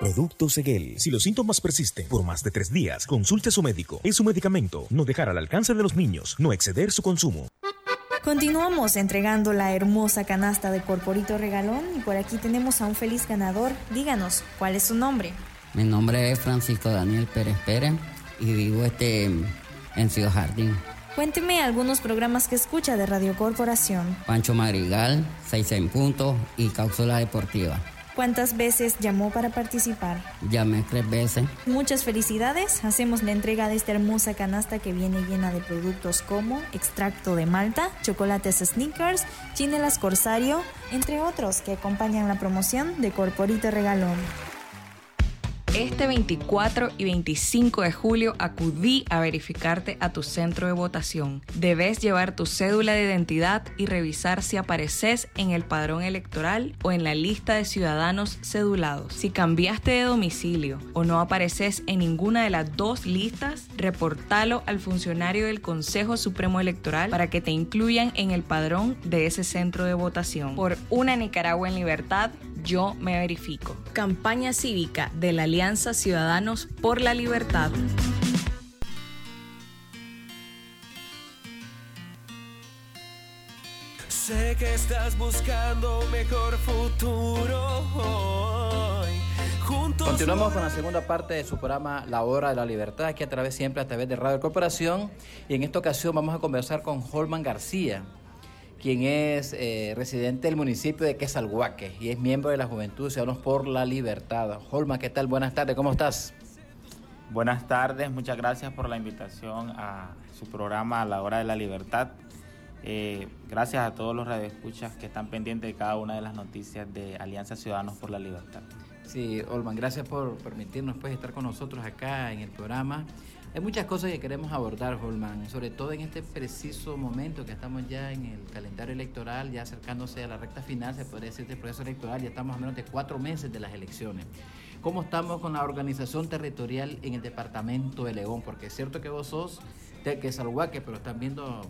Producto Seguel. Si los síntomas persisten por más de tres días, consulte a su médico. Es su medicamento. No dejar al alcance de los niños. No exceder su consumo. Continuamos entregando la hermosa canasta de Corporito Regalón y por aquí tenemos a un feliz ganador. Díganos, ¿cuál es su nombre? Mi nombre es Francisco Daniel Pérez Pérez y vivo este en Ciudad Jardín. Cuénteme algunos programas que escucha de Radio Corporación. Pancho Madrigal, Seis en Punto y Cápsula Deportiva. ¿Cuántas veces llamó para participar? Llamé tres veces. Muchas felicidades. Hacemos la entrega de esta hermosa canasta que viene llena de productos como extracto de malta, chocolates sneakers, chinelas corsario, entre otros que acompañan la promoción de Corporito Regalón. Este 24 y 25 de julio acudí a verificarte a tu centro de votación. Debes llevar tu cédula de identidad y revisar si apareces en el padrón electoral o en la lista de ciudadanos cedulados. Si cambiaste de domicilio o no apareces en ninguna de las dos listas, reportalo al funcionario del Consejo Supremo Electoral para que te incluyan en el padrón de ese centro de votación. Por una Nicaragua en libertad, yo me verifico. Campaña cívica de la Alianza Ciudadanos por la Libertad. Sé que estás buscando un mejor futuro hoy. Juntos Continuamos con la segunda parte de su programa La Hora de la Libertad, aquí a través siempre a través de Radio Corporación. Y en esta ocasión vamos a conversar con Holman García, quien es eh, residente del municipio de Quesalhuaque y es miembro de la Juventud Ciudadanos por la Libertad. Holman, ¿qué tal? Buenas tardes, ¿cómo estás? Buenas tardes, muchas gracias por la invitación a su programa La Hora de la Libertad. Eh, gracias a todos los radioescuchas que están pendientes de cada una de las noticias de Alianza Ciudadanos por la Libertad. Sí, Holman, gracias por permitirnos pues, estar con nosotros acá en el programa. Hay muchas cosas que queremos abordar, Holman, sobre todo en este preciso momento que estamos ya en el calendario electoral, ya acercándose a la recta final, se podría decir, del proceso electoral, ya estamos a menos de cuatro meses de las elecciones. ¿Cómo estamos con la organización territorial en el departamento de León? Porque es cierto que vos sos de Quesalhuaque, pero están viendo,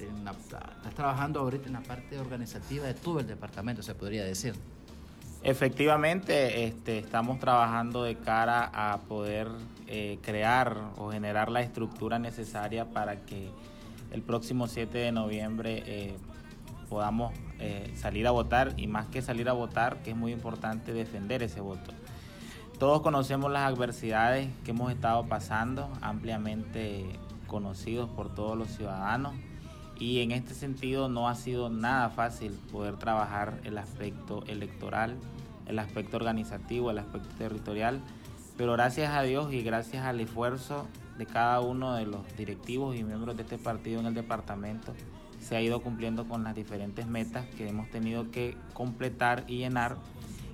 en la- estás trabajando ahorita en la parte organizativa de todo el departamento, se podría decir. Efectivamente, este, estamos trabajando de cara a poder eh, crear o generar la estructura necesaria para que el próximo 7 de noviembre eh, podamos eh, salir a votar y más que salir a votar, que es muy importante defender ese voto. Todos conocemos las adversidades que hemos estado pasando, ampliamente conocidos por todos los ciudadanos y en este sentido no ha sido nada fácil poder trabajar el aspecto electoral, el aspecto organizativo, el aspecto territorial, pero gracias a Dios y gracias al esfuerzo de cada uno de los directivos y miembros de este partido en el departamento, se ha ido cumpliendo con las diferentes metas que hemos tenido que completar y llenar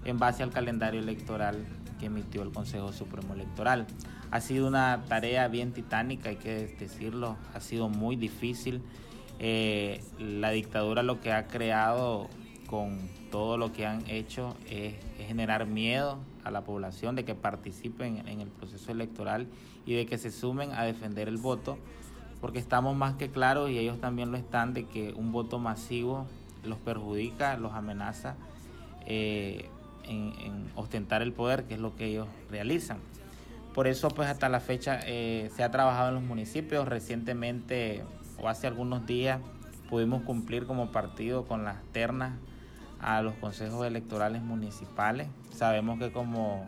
en base al calendario electoral que emitió el Consejo Supremo Electoral. Ha sido una tarea bien titánica, hay que decirlo, ha sido muy difícil. Eh, la dictadura lo que ha creado con todo lo que han hecho es, es generar miedo a la población de que participen en el proceso electoral y de que se sumen a defender el voto, porque estamos más que claros y ellos también lo están de que un voto masivo los perjudica, los amenaza eh, en, en ostentar el poder, que es lo que ellos realizan. Por eso, pues hasta la fecha eh, se ha trabajado en los municipios. Recientemente, o hace algunos días, pudimos cumplir como partido con las ternas a los consejos electorales municipales. Sabemos que como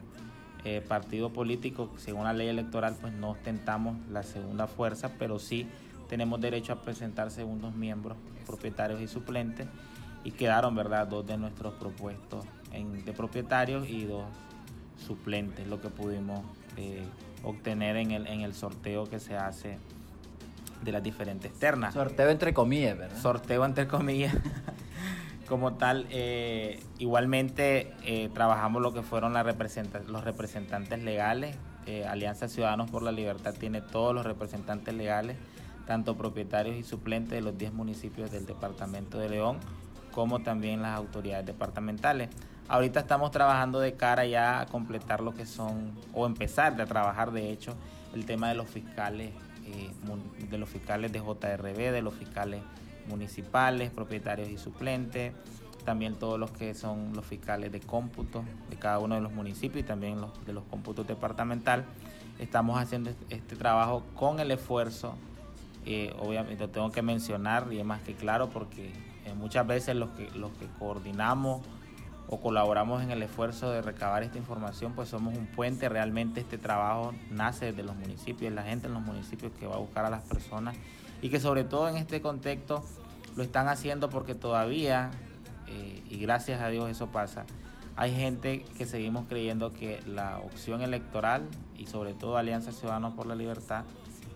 eh, partido político, según la ley electoral, pues no ostentamos la segunda fuerza, pero sí tenemos derecho a presentar segundos miembros, propietarios y suplentes, y quedaron, ¿verdad?, dos de nuestros propuestos en- de propietarios y dos suplentes, lo que pudimos eh, obtener en el, en el sorteo que se hace de las diferentes ternas. Sorteo entre comillas, ¿verdad? Sorteo entre comillas. como tal, eh, igualmente eh, trabajamos lo que fueron la representa- los representantes legales. Eh, Alianza Ciudadanos por la Libertad tiene todos los representantes legales, tanto propietarios y suplentes de los 10 municipios del departamento de León, como también las autoridades departamentales. Ahorita estamos trabajando de cara ya a completar lo que son, o empezar a trabajar de hecho, el tema de los fiscales, de los fiscales de JRB, de los fiscales municipales, propietarios y suplentes, también todos los que son los fiscales de cómputo de cada uno de los municipios y también los de los cómputos departamental. Estamos haciendo este- trabajo con el esfuerzo, eh, obviamente lo tengo que mencionar y es más que claro porque eh, muchas veces los que, los que coordinamos o colaboramos en el esfuerzo de recabar esta información, pues somos un puente. Realmente este trabajo nace desde los municipios, la gente en los municipios que va a buscar a las personas y que sobre todo en este contexto lo están haciendo porque todavía, eh, y gracias a Dios eso pasa, hay gente que seguimos creyendo que la opción electoral y sobre todo Alianza Ciudadanos por la Libertad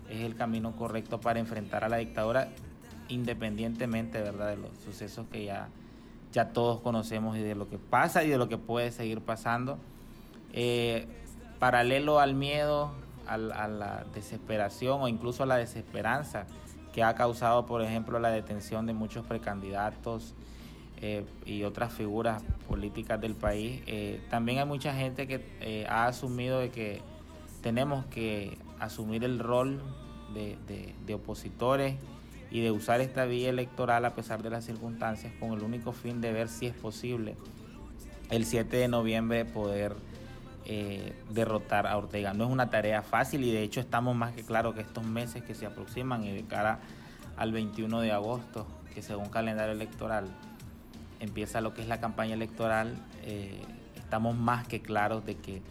es el camino correcto para enfrentar a la dictadura independientemente ¿verdad? de los sucesos que ya, ya todos conocemos y de lo que pasa y de lo que puede seguir pasando. Eh, paralelo al miedo, al- a la desesperación o incluso a la desesperanza que ha causado, por ejemplo, la detención de muchos precandidatos eh, y otras figuras políticas del país, eh, también hay mucha gente que ha asumido de que tenemos que asumir el rol de- de opositores y de usar esta vía electoral a pesar de las circunstancias con el único fin de ver si es posible el 7 de noviembre poder eh, derrotar a Ortega. No es una tarea fácil y de hecho estamos más que claro que estos meses que se aproximan y de cara al 21 de agosto, que según calendario electoral empieza lo que es la campaña electoral, eh, estamos más que claros de que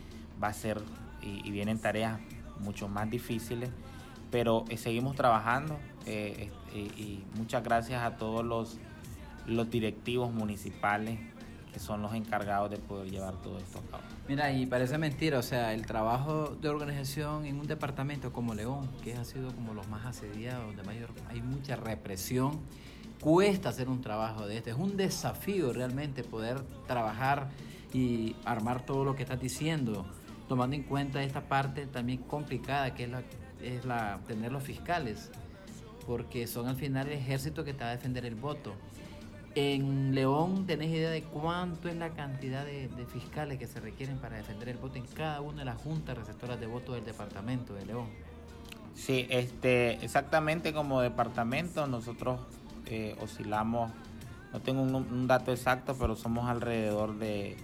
va a ser y, vienen tareas mucho más difíciles, pero eh, seguimos trabajando eh, eh, y muchas gracias a todos los, los directivos municipales que son los encargados de poder llevar todo esto a cabo. Mira, y parece mentira, o sea, el trabajo de organización en un departamento como León, que ha sido como los más asediados, de mayor, hay mucha represión, cuesta hacer un trabajo de este, es un desafío realmente poder trabajar y armar todo lo que estás diciendo, tomando en cuenta esta parte también complicada que es la, es la tener los fiscales, porque son al final el ejército que te va a defender el voto. En León, ¿tenés idea de cuánto es la cantidad de, fiscales que se requieren para defender el voto en cada una de las juntas receptoras de voto del departamento de León? Sí, este, exactamente como departamento nosotros eh, oscilamos, no tengo un, un dato exacto, pero somos alrededor de,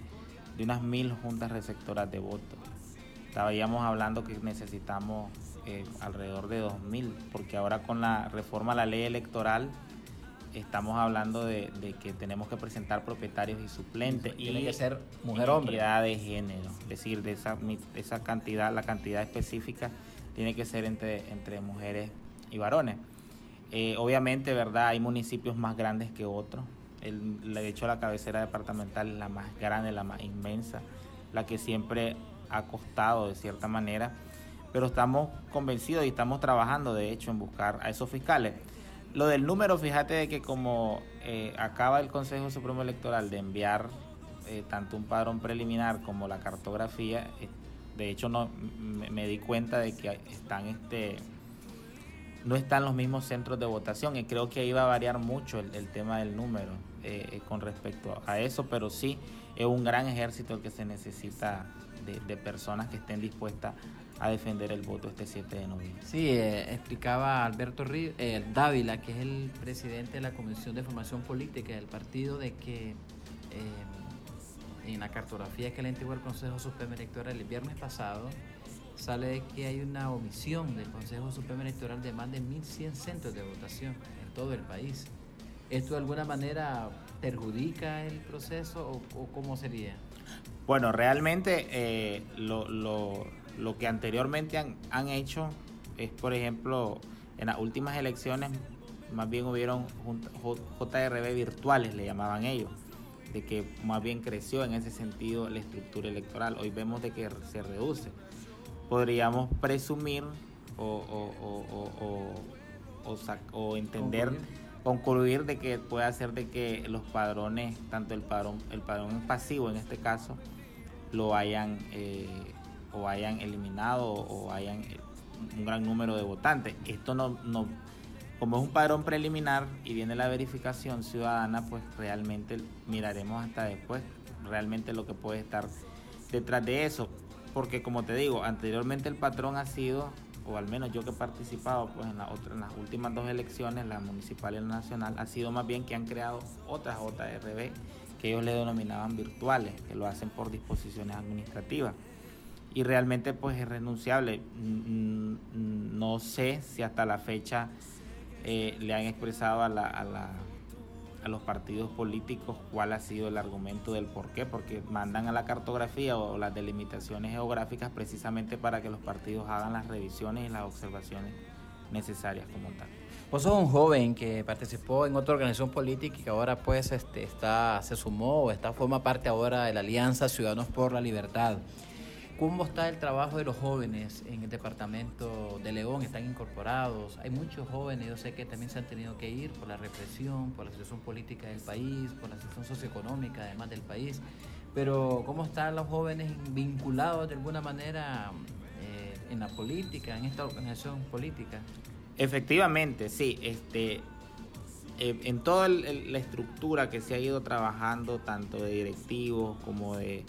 de unas mil juntas receptoras de voto. Estábamos hablando que necesitamos eh, alrededor de dos mil, porque ahora con la reforma a la ley electoral estamos hablando de, de que tenemos que presentar propietarios y suplentes. Tiene y que ser mujer-hombre. de género, es decir, de esa, esa cantidad, la cantidad específica tiene que ser entre, entre mujeres y varones. Eh, obviamente, ¿verdad? Hay municipios más grandes que otros. El, de hecho, la cabecera departamental es la más grande, la más inmensa, la que siempre ha costado de cierta manera. Pero estamos convencidos y estamos trabajando, de hecho, en buscar a esos fiscales. Lo del número, fíjate de que como eh, acaba el Consejo Supremo Electoral de enviar eh, tanto un padrón preliminar como la cartografía, eh, de hecho no me, di cuenta de que están este no están los mismos centros de votación y creo que ahí va a variar mucho el, tema del número con respecto a eso, pero sí es un gran ejército el que se necesita de, de personas que estén dispuestas a defender el voto este 7 de noviembre. Sí, eh, explicaba Alberto Rí- eh, Dávila, que es el presidente de la Comisión de Formación Política del partido, de que eh, en la cartografía que le entregó el Consejo Supremo Electoral el viernes pasado, sale de que hay una omisión del Consejo Supremo Electoral de más de 1.100 centros de votación en todo el país. ¿Esto de alguna manera perjudica el proceso o, o cómo sería? Bueno, realmente eh, lo, lo- lo que anteriormente han, han hecho es, por ejemplo, en las últimas elecciones, más bien hubieron JRB virtuales, le llamaban ellos, de que más bien creció en ese sentido la estructura electoral. Hoy vemos de que se reduce. Podríamos presumir o, o- o- o entender concluir de que puede hacer de que los padrones, tanto el padrón, el padrón pasivo en este caso, lo hayan eh, o hayan eliminado o hayan eh, un gran número de votantes. Esto no, no, como es un padrón preliminar y viene la verificación ciudadana, pues realmente miraremos hasta después realmente lo que puede estar detrás de eso. Porque como te digo, anteriormente el patrón ha sido o al menos yo que he participado pues, en, la otra, en las últimas dos elecciones, la municipal y la nacional, ha sido más bien que han creado otras JRB que ellos le denominaban virtuales, que lo hacen por disposiciones administrativas. Y realmente pues es renunciable. No sé si hasta la fecha eh, le han expresado a la a los partidos políticos cuál ha sido el argumento del por qué, porque mandan a la cartografía o las delimitaciones geográficas precisamente para que los partidos hagan las revisiones y las observaciones necesarias como tal. Vos sos un joven que participó en otra organización política y que ahora pues este, está, se sumó o está, forma parte ahora de la Alianza Ciudadanos por la Libertad. ¿Cómo está el trabajo de los jóvenes en el departamento de León? ¿Están incorporados? Hay muchos jóvenes, yo sé que también se han tenido que ir por la represión, por la situación política del país, por la situación socioeconómica además del país. Pero ¿cómo están los jóvenes vinculados de alguna manera eh, en la política, en esta organización política? Efectivamente, sí. Este, eh, en toda la estructura que se ha ido trabajando, tanto de directivos como de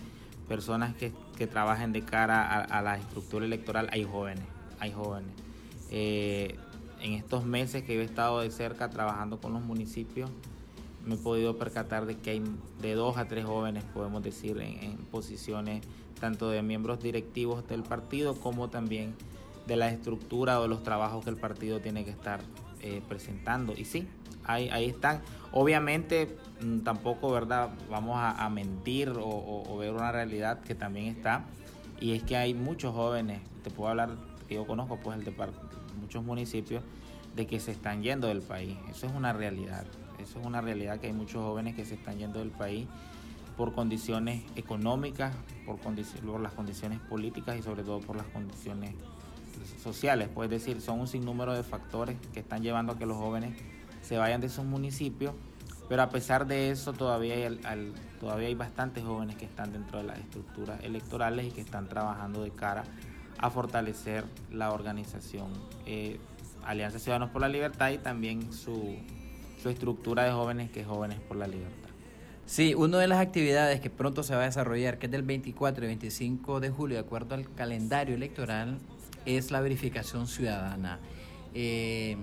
personas que, que trabajen de cara a, la estructura electoral, hay jóvenes, hay jóvenes. Eh, en estos meses que he estado de cerca trabajando con los municipios, me he podido percatar de que hay de dos a tres jóvenes, podemos decir, en, posiciones tanto de miembros directivos del partido como también de la estructura o de los trabajos que el partido tiene que estar eh, presentando. Y sí, ahí, ahí están. Obviamente mm, tampoco, ¿verdad? Vamos a, mentir o, ver una realidad que también está. Y es que hay muchos jóvenes, te puedo hablar, que yo conozco pues el de muchos municipios, de que se están yendo del país. Eso es una realidad. Eso es una realidad que hay muchos jóvenes que se están yendo del país por condiciones económicas, por, por las condiciones políticas y sobre todo por las condiciones sociales. Pues decir, son un sinnúmero de factores que están llevando a que los jóvenes se vayan de sus municipios, pero a pesar de eso todavía hay, todavía hay bastantes jóvenes que están dentro de las estructuras electorales y que están trabajando de cara a fortalecer la organización eh, Alianza Ciudadanos por la Libertad y también su, su estructura de jóvenes que es Jóvenes por la Libertad. Sí, una de las actividades que pronto se va a desarrollar, que es del 24 y 25 de julio, de acuerdo al calendario electoral, es la verificación ciudadana. Eh,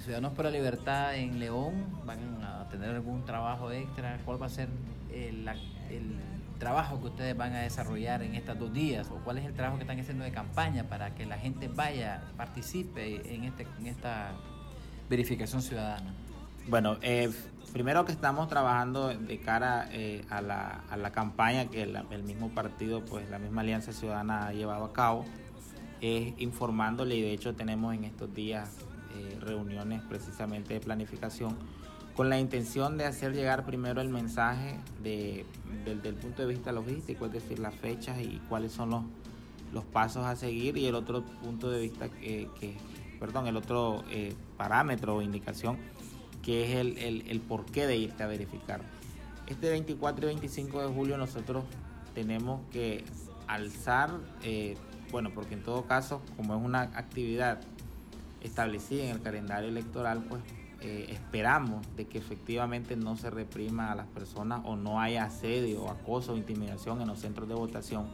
Ciudadanos por la Libertad en León van a tener algún trabajo extra. ¿Cuál va a ser el, trabajo que ustedes van a desarrollar en estos dos días? ¿O cuál es el trabajo que están haciendo de campaña para que la gente vaya, participe en, este, en esta verificación ciudadana? Bueno, eh, primero que estamos trabajando de cara eh, a, la, campaña que el mismo partido, pues la misma Alianza Ciudadana ha llevado a cabo, es informándole y de hecho tenemos en estos días eh, reuniones precisamente de planificación con la intención de hacer llegar primero el mensaje de, desde el punto de vista logístico, es decir, las fechas y cuáles son los, los pasos a seguir y el otro punto de vista que, perdón, el otro eh, parámetro o indicación que es el, el, el porqué de irte a verificar. Este 24 y 25 de julio nosotros tenemos que alzar, eh, bueno, porque en todo caso, como es una actividad establecida en el calendario electoral, pues eh, esperamos de que efectivamente no se reprima a las personas o no haya asedio, acoso o intimidación en los centros de votación.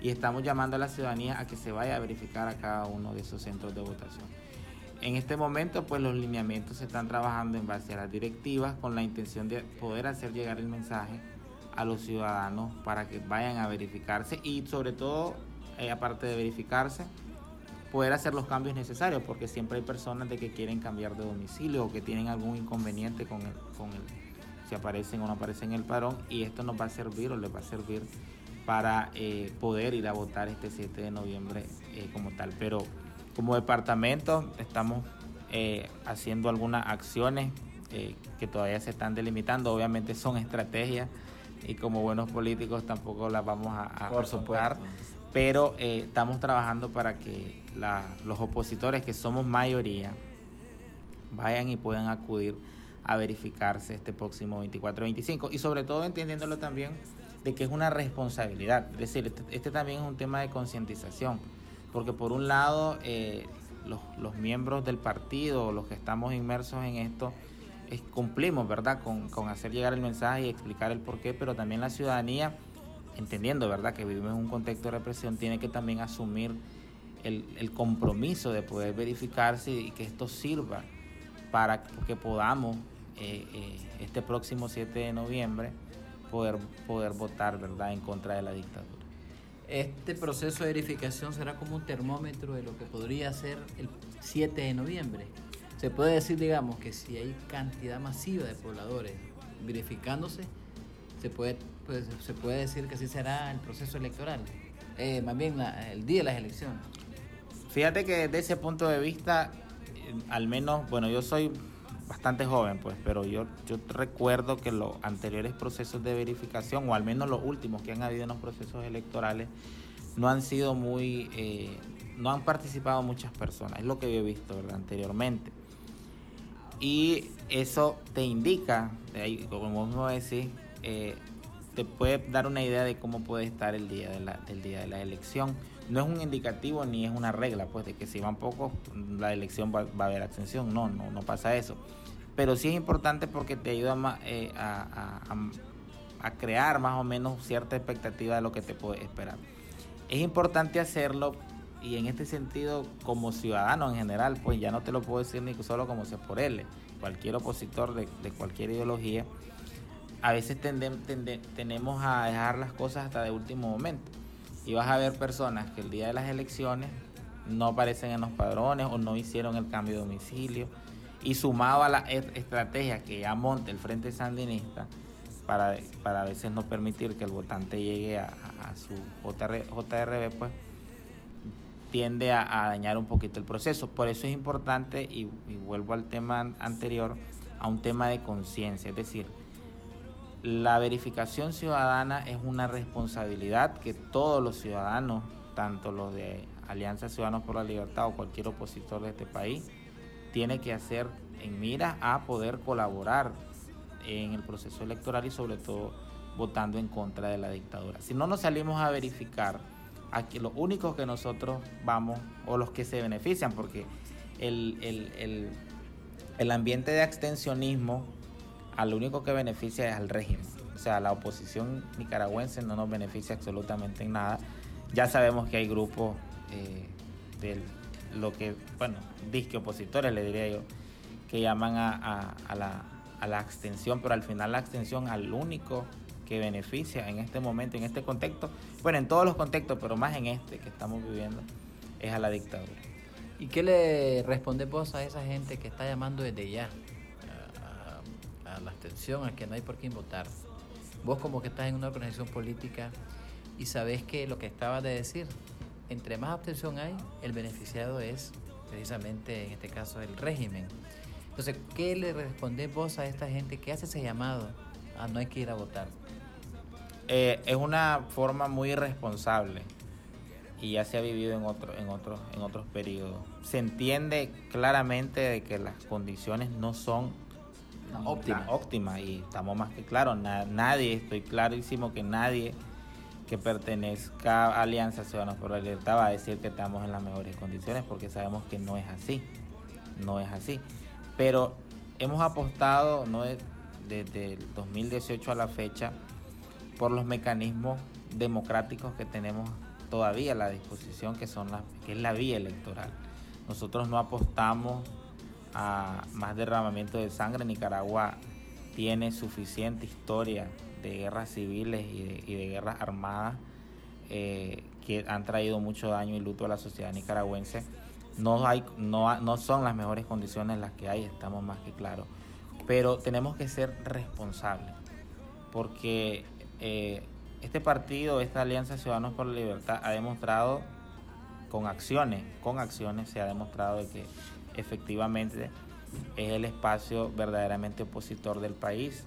Y estamos llamando a la ciudadanía a que se vaya a verificar a cada uno de esos centros de votación. En este momento, pues los lineamientos se están trabajando en base a las directivas con la intención de poder hacer llegar el mensaje a los ciudadanos para que vayan a verificarse y sobre todo, eh, aparte de verificarse, poder hacer los cambios necesarios, porque siempre hay personas de que quieren cambiar de domicilio o que tienen algún inconveniente con el, con el si aparecen o no aparecen en el parón, y esto nos va a servir o les va a servir para eh, poder ir a votar este 7 de noviembre eh, como tal. Pero como departamento estamos eh, haciendo algunas acciones que todavía se están delimitando, obviamente son estrategias y como buenos políticos tampoco las vamos a, a Por pero estamos trabajando para que los opositores, que somos mayoría, vayan y puedan acudir a verificarse este próximo 24-25 y sobre todo entendiéndolo también de que es una responsabilidad, es decir, este, este también es un tema de concientización, porque por un lado eh, los, los, miembros del partido, los que estamos inmersos en esto, es, cumplimos, ¿verdad?, con, con hacer llegar el mensaje y explicar el porqué, pero también la ciudadanía, entendiendo, ¿verdad?, que vivimos en un contexto de represión, tiene que también asumir el, el compromiso de poder verificarse y que esto sirva para que podamos eh, eh, este próximo 7 de noviembre poder, poder votar ¿verdad? en contra de la dictadura. Este proceso de verificación será como un termómetro de lo que podría ser el 7 de noviembre. Se puede decir, digamos, que si hay cantidad masiva de pobladores verificándose, se puede, pues, se puede decir que así será el proceso electoral, eh, más bien el día de las elecciones. Fíjate que desde ese punto de vista, eh, al menos, bueno, yo soy bastante joven, pues, pero yo, recuerdo que los anteriores procesos de verificación, o al menos los últimos que han habido en los procesos electorales, no han sido muy, eh, no han participado muchas personas, es lo que yo he visto, ¿verdad? Anteriormente. Y eso te indica, como vos decís, eh, te puede dar una idea de cómo puede estar el día de la, del día de la elección. No es un indicativo ni es una regla, pues de que si van pocos, la elección va, a haber abstención. No, no, no pasa eso pero sí es importante porque te ayuda eh, a, crear más o menos cierta expectativa de lo que te puede esperar. Es importante hacerlo y en este sentido como ciudadano en general, pues ya no te lo puedo decir ni solo como sea por él, cualquier opositor de, cualquier ideología, a veces tenemos a dejar las cosas hasta de último momento. Y vas a ver personas que el día de las elecciones no aparecen en los padrones o no hicieron el cambio de domicilio y sumado a la estrategia que ya monta el Frente Sandinista para, para a veces no permitir que el votante llegue a, su JRB, pues tiende a, dañar un poquito el proceso. Por eso es importante, y vuelvo al tema anterior, a un tema de conciencia, es decir, la verificación ciudadana es una responsabilidad que todos los ciudadanos, tanto los de Alianza Ciudadanos por la Libertad o cualquier opositor de este país, tiene que hacer en mira a poder colaborar en el proceso electoral y sobre todo votando en contra de la dictadura. Si no nos salimos a verificar, aquí los únicos que nosotros vamos, o los que se benefician, porque el, el, el, ambiente de abstencionismo al único que beneficia es al régimen. O sea, la oposición nicaragüense no nos beneficia absolutamente en nada. Ya sabemos que hay grupos eh, del lo que, bueno, disque opositores, le diría yo, que llaman a, la, a la abstención, pero al final la abstención al único que beneficia en este momento, en este contexto, bueno, en todos los contextos, pero más en este que estamos viviendo, es a la dictadura. ¿Y qué le responde vos a esa gente que está llamando desde ya la abstención, a que no hay por quién votar? Vos como que estás en una organización política y sabés que lo que estabas de decir, entre más abstención hay, el beneficiado es precisamente en este caso el régimen. Entonces, ¿qué le respondés vos a esta gente que hace ese llamado a no hay que ir a votar? Eh, es una forma muy irresponsable y ya se ha vivido en, otro, en, otros, en otros periodos. Se entiende claramente de que las condiciones no son óptimas, óptimas y estamos más que claros, nadie, estoy clarísimo que nadie que pertenezca a Alianza Ciudadanos por la Libertad va a decir que estamos en las mejores condiciones porque sabemos que no es así, no es así. Pero hemos apostado ¿no? desde el 2018 a la fecha por los mecanismos democráticos que tenemos todavía a la disposición, que, son la, que es la vía electoral. Nosotros no apostamos a más derramamiento de sangre. Nicaragua tiene suficiente historia de guerras civiles y de, guerras armadas eh, que han traído mucho daño y luto a la sociedad nicaragüense. No, hay, no, no son las mejores condiciones las que hay, estamos más que claros. Pero tenemos que ser responsables, porque eh, este partido, esta Alianza Ciudadanos por la Libertad, ha demostrado con acciones, con acciones se ha demostrado que efectivamente es el espacio verdaderamente opositor del país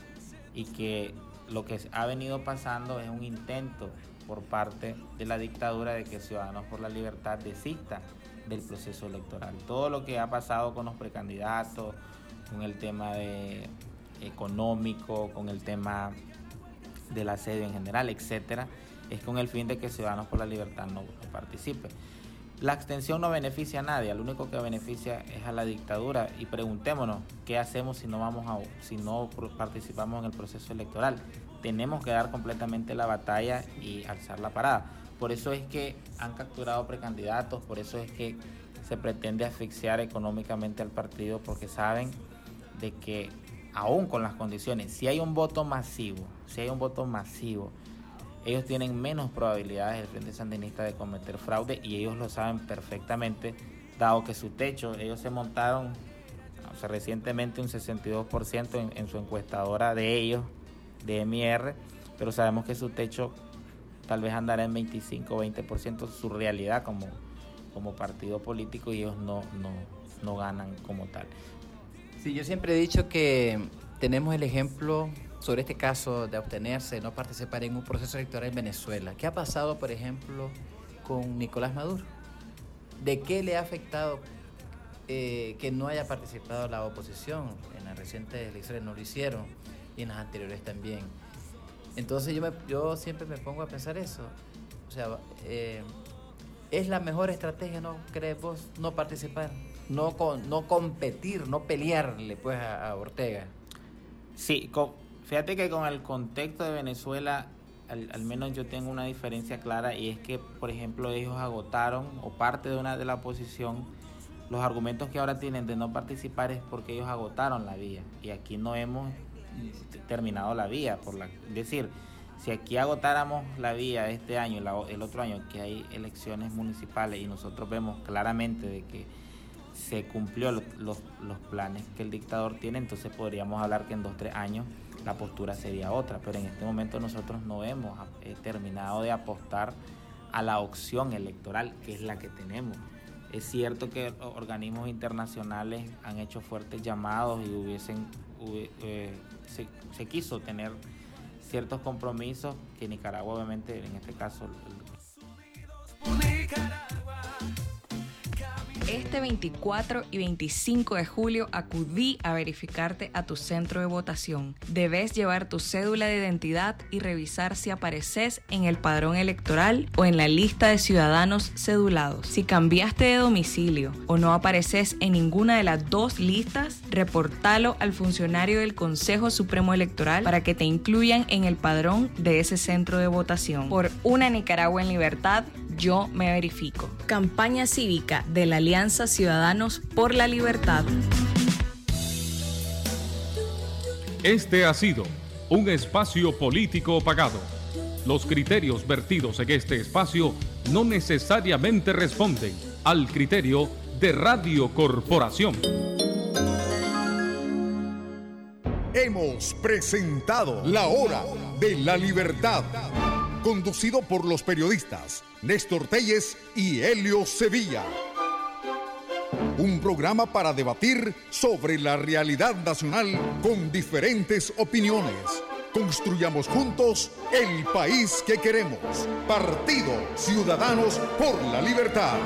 y que lo que ha venido pasando es un intento por parte de la dictadura de que Ciudadanos por la Libertad desista del proceso electoral. Todo lo que ha pasado con los precandidatos, con el tema económico, con el tema del asedio en general, etcétera, es con el fin de que Ciudadanos por la Libertad no, no participe. La extensión no beneficia a nadie, lo único que beneficia es a la dictadura y preguntémonos qué hacemos si no vamos a, si no participamos en el proceso electoral. Tenemos que dar completamente la batalla y alzar la parada. Por eso es que han capturado precandidatos, por eso es que se pretende asfixiar económicamente al partido porque saben de que aún con las condiciones, si hay un voto masivo, si hay un voto masivo, ellos tienen menos probabilidades del Frente Sandinista de cometer fraude y ellos lo saben perfectamente, dado que su techo, ellos se montaron recientemente un 62% en, en, su encuestadora de ellos, de MR, pero sabemos que su techo tal vez andará en 25 o 20% su realidad como, como partido político y ellos no, no, no ganan como tal. Sí, yo siempre he dicho que tenemos el ejemplo sobre este caso de obtenerse, no participar en un proceso electoral en Venezuela. ¿Qué ha pasado, por ejemplo, con Nicolás Maduro? ¿De qué le ha afectado eh, que no haya participado la oposición? En las recientes elecciones no lo hicieron y en las anteriores también. Entonces yo, me, yo siempre me pongo a pensar eso. O sea, eh, ¿es la mejor estrategia, no crees vos, no participar? No, con, no competir, no pelearle pues a, a Ortega. Sí, con, Fíjate que con el contexto de Venezuela, al, menos yo tengo una diferencia clara y es que, por ejemplo, ellos agotaron o parte de una de la oposición, los argumentos que ahora tienen de no participar es porque ellos agotaron la vía y aquí no hemos terminado la vía. Por es decir, si aquí agotáramos la vía este año, la, el otro año que hay elecciones municipales y nosotros vemos claramente de que se cumplió los, los, los planes que el dictador tiene, entonces podríamos hablar que en dos, tres años la postura sería otra, pero en este momento nosotros no hemos eh, terminado de apostar a la opción electoral, que es la que tenemos. Es cierto que organismos internacionales han hecho fuertes llamados y hubiesen, eh, se, quiso tener ciertos compromisos que Nicaragua obviamente en este caso... Este 24 y 25 de julio acudí a verificarte a tu centro de votación. Debes llevar tu cédula de identidad y revisar si apareces en el padrón electoral o en la lista de ciudadanos cedulados. Si cambiaste de domicilio o no apareces en ninguna de las dos listas, reportalo al funcionario del Consejo Supremo Electoral para que te incluyan en el padrón de ese centro de votación. Por una Nicaragua en libertad, yo me verifico. Campaña cívica de la Alianza Ciudadanos por la Libertad. Este ha sido un espacio político pagado. Los criterios vertidos en este espacio no necesariamente responden al criterio de Radio Corporación. Hemos presentado La Hora de la Libertad conducido por los periodistas Néstor Telles y Helio Sevilla. Un programa para debatir sobre la realidad nacional con diferentes opiniones. Construyamos juntos el país que queremos. Partido Ciudadanos por la Libertad.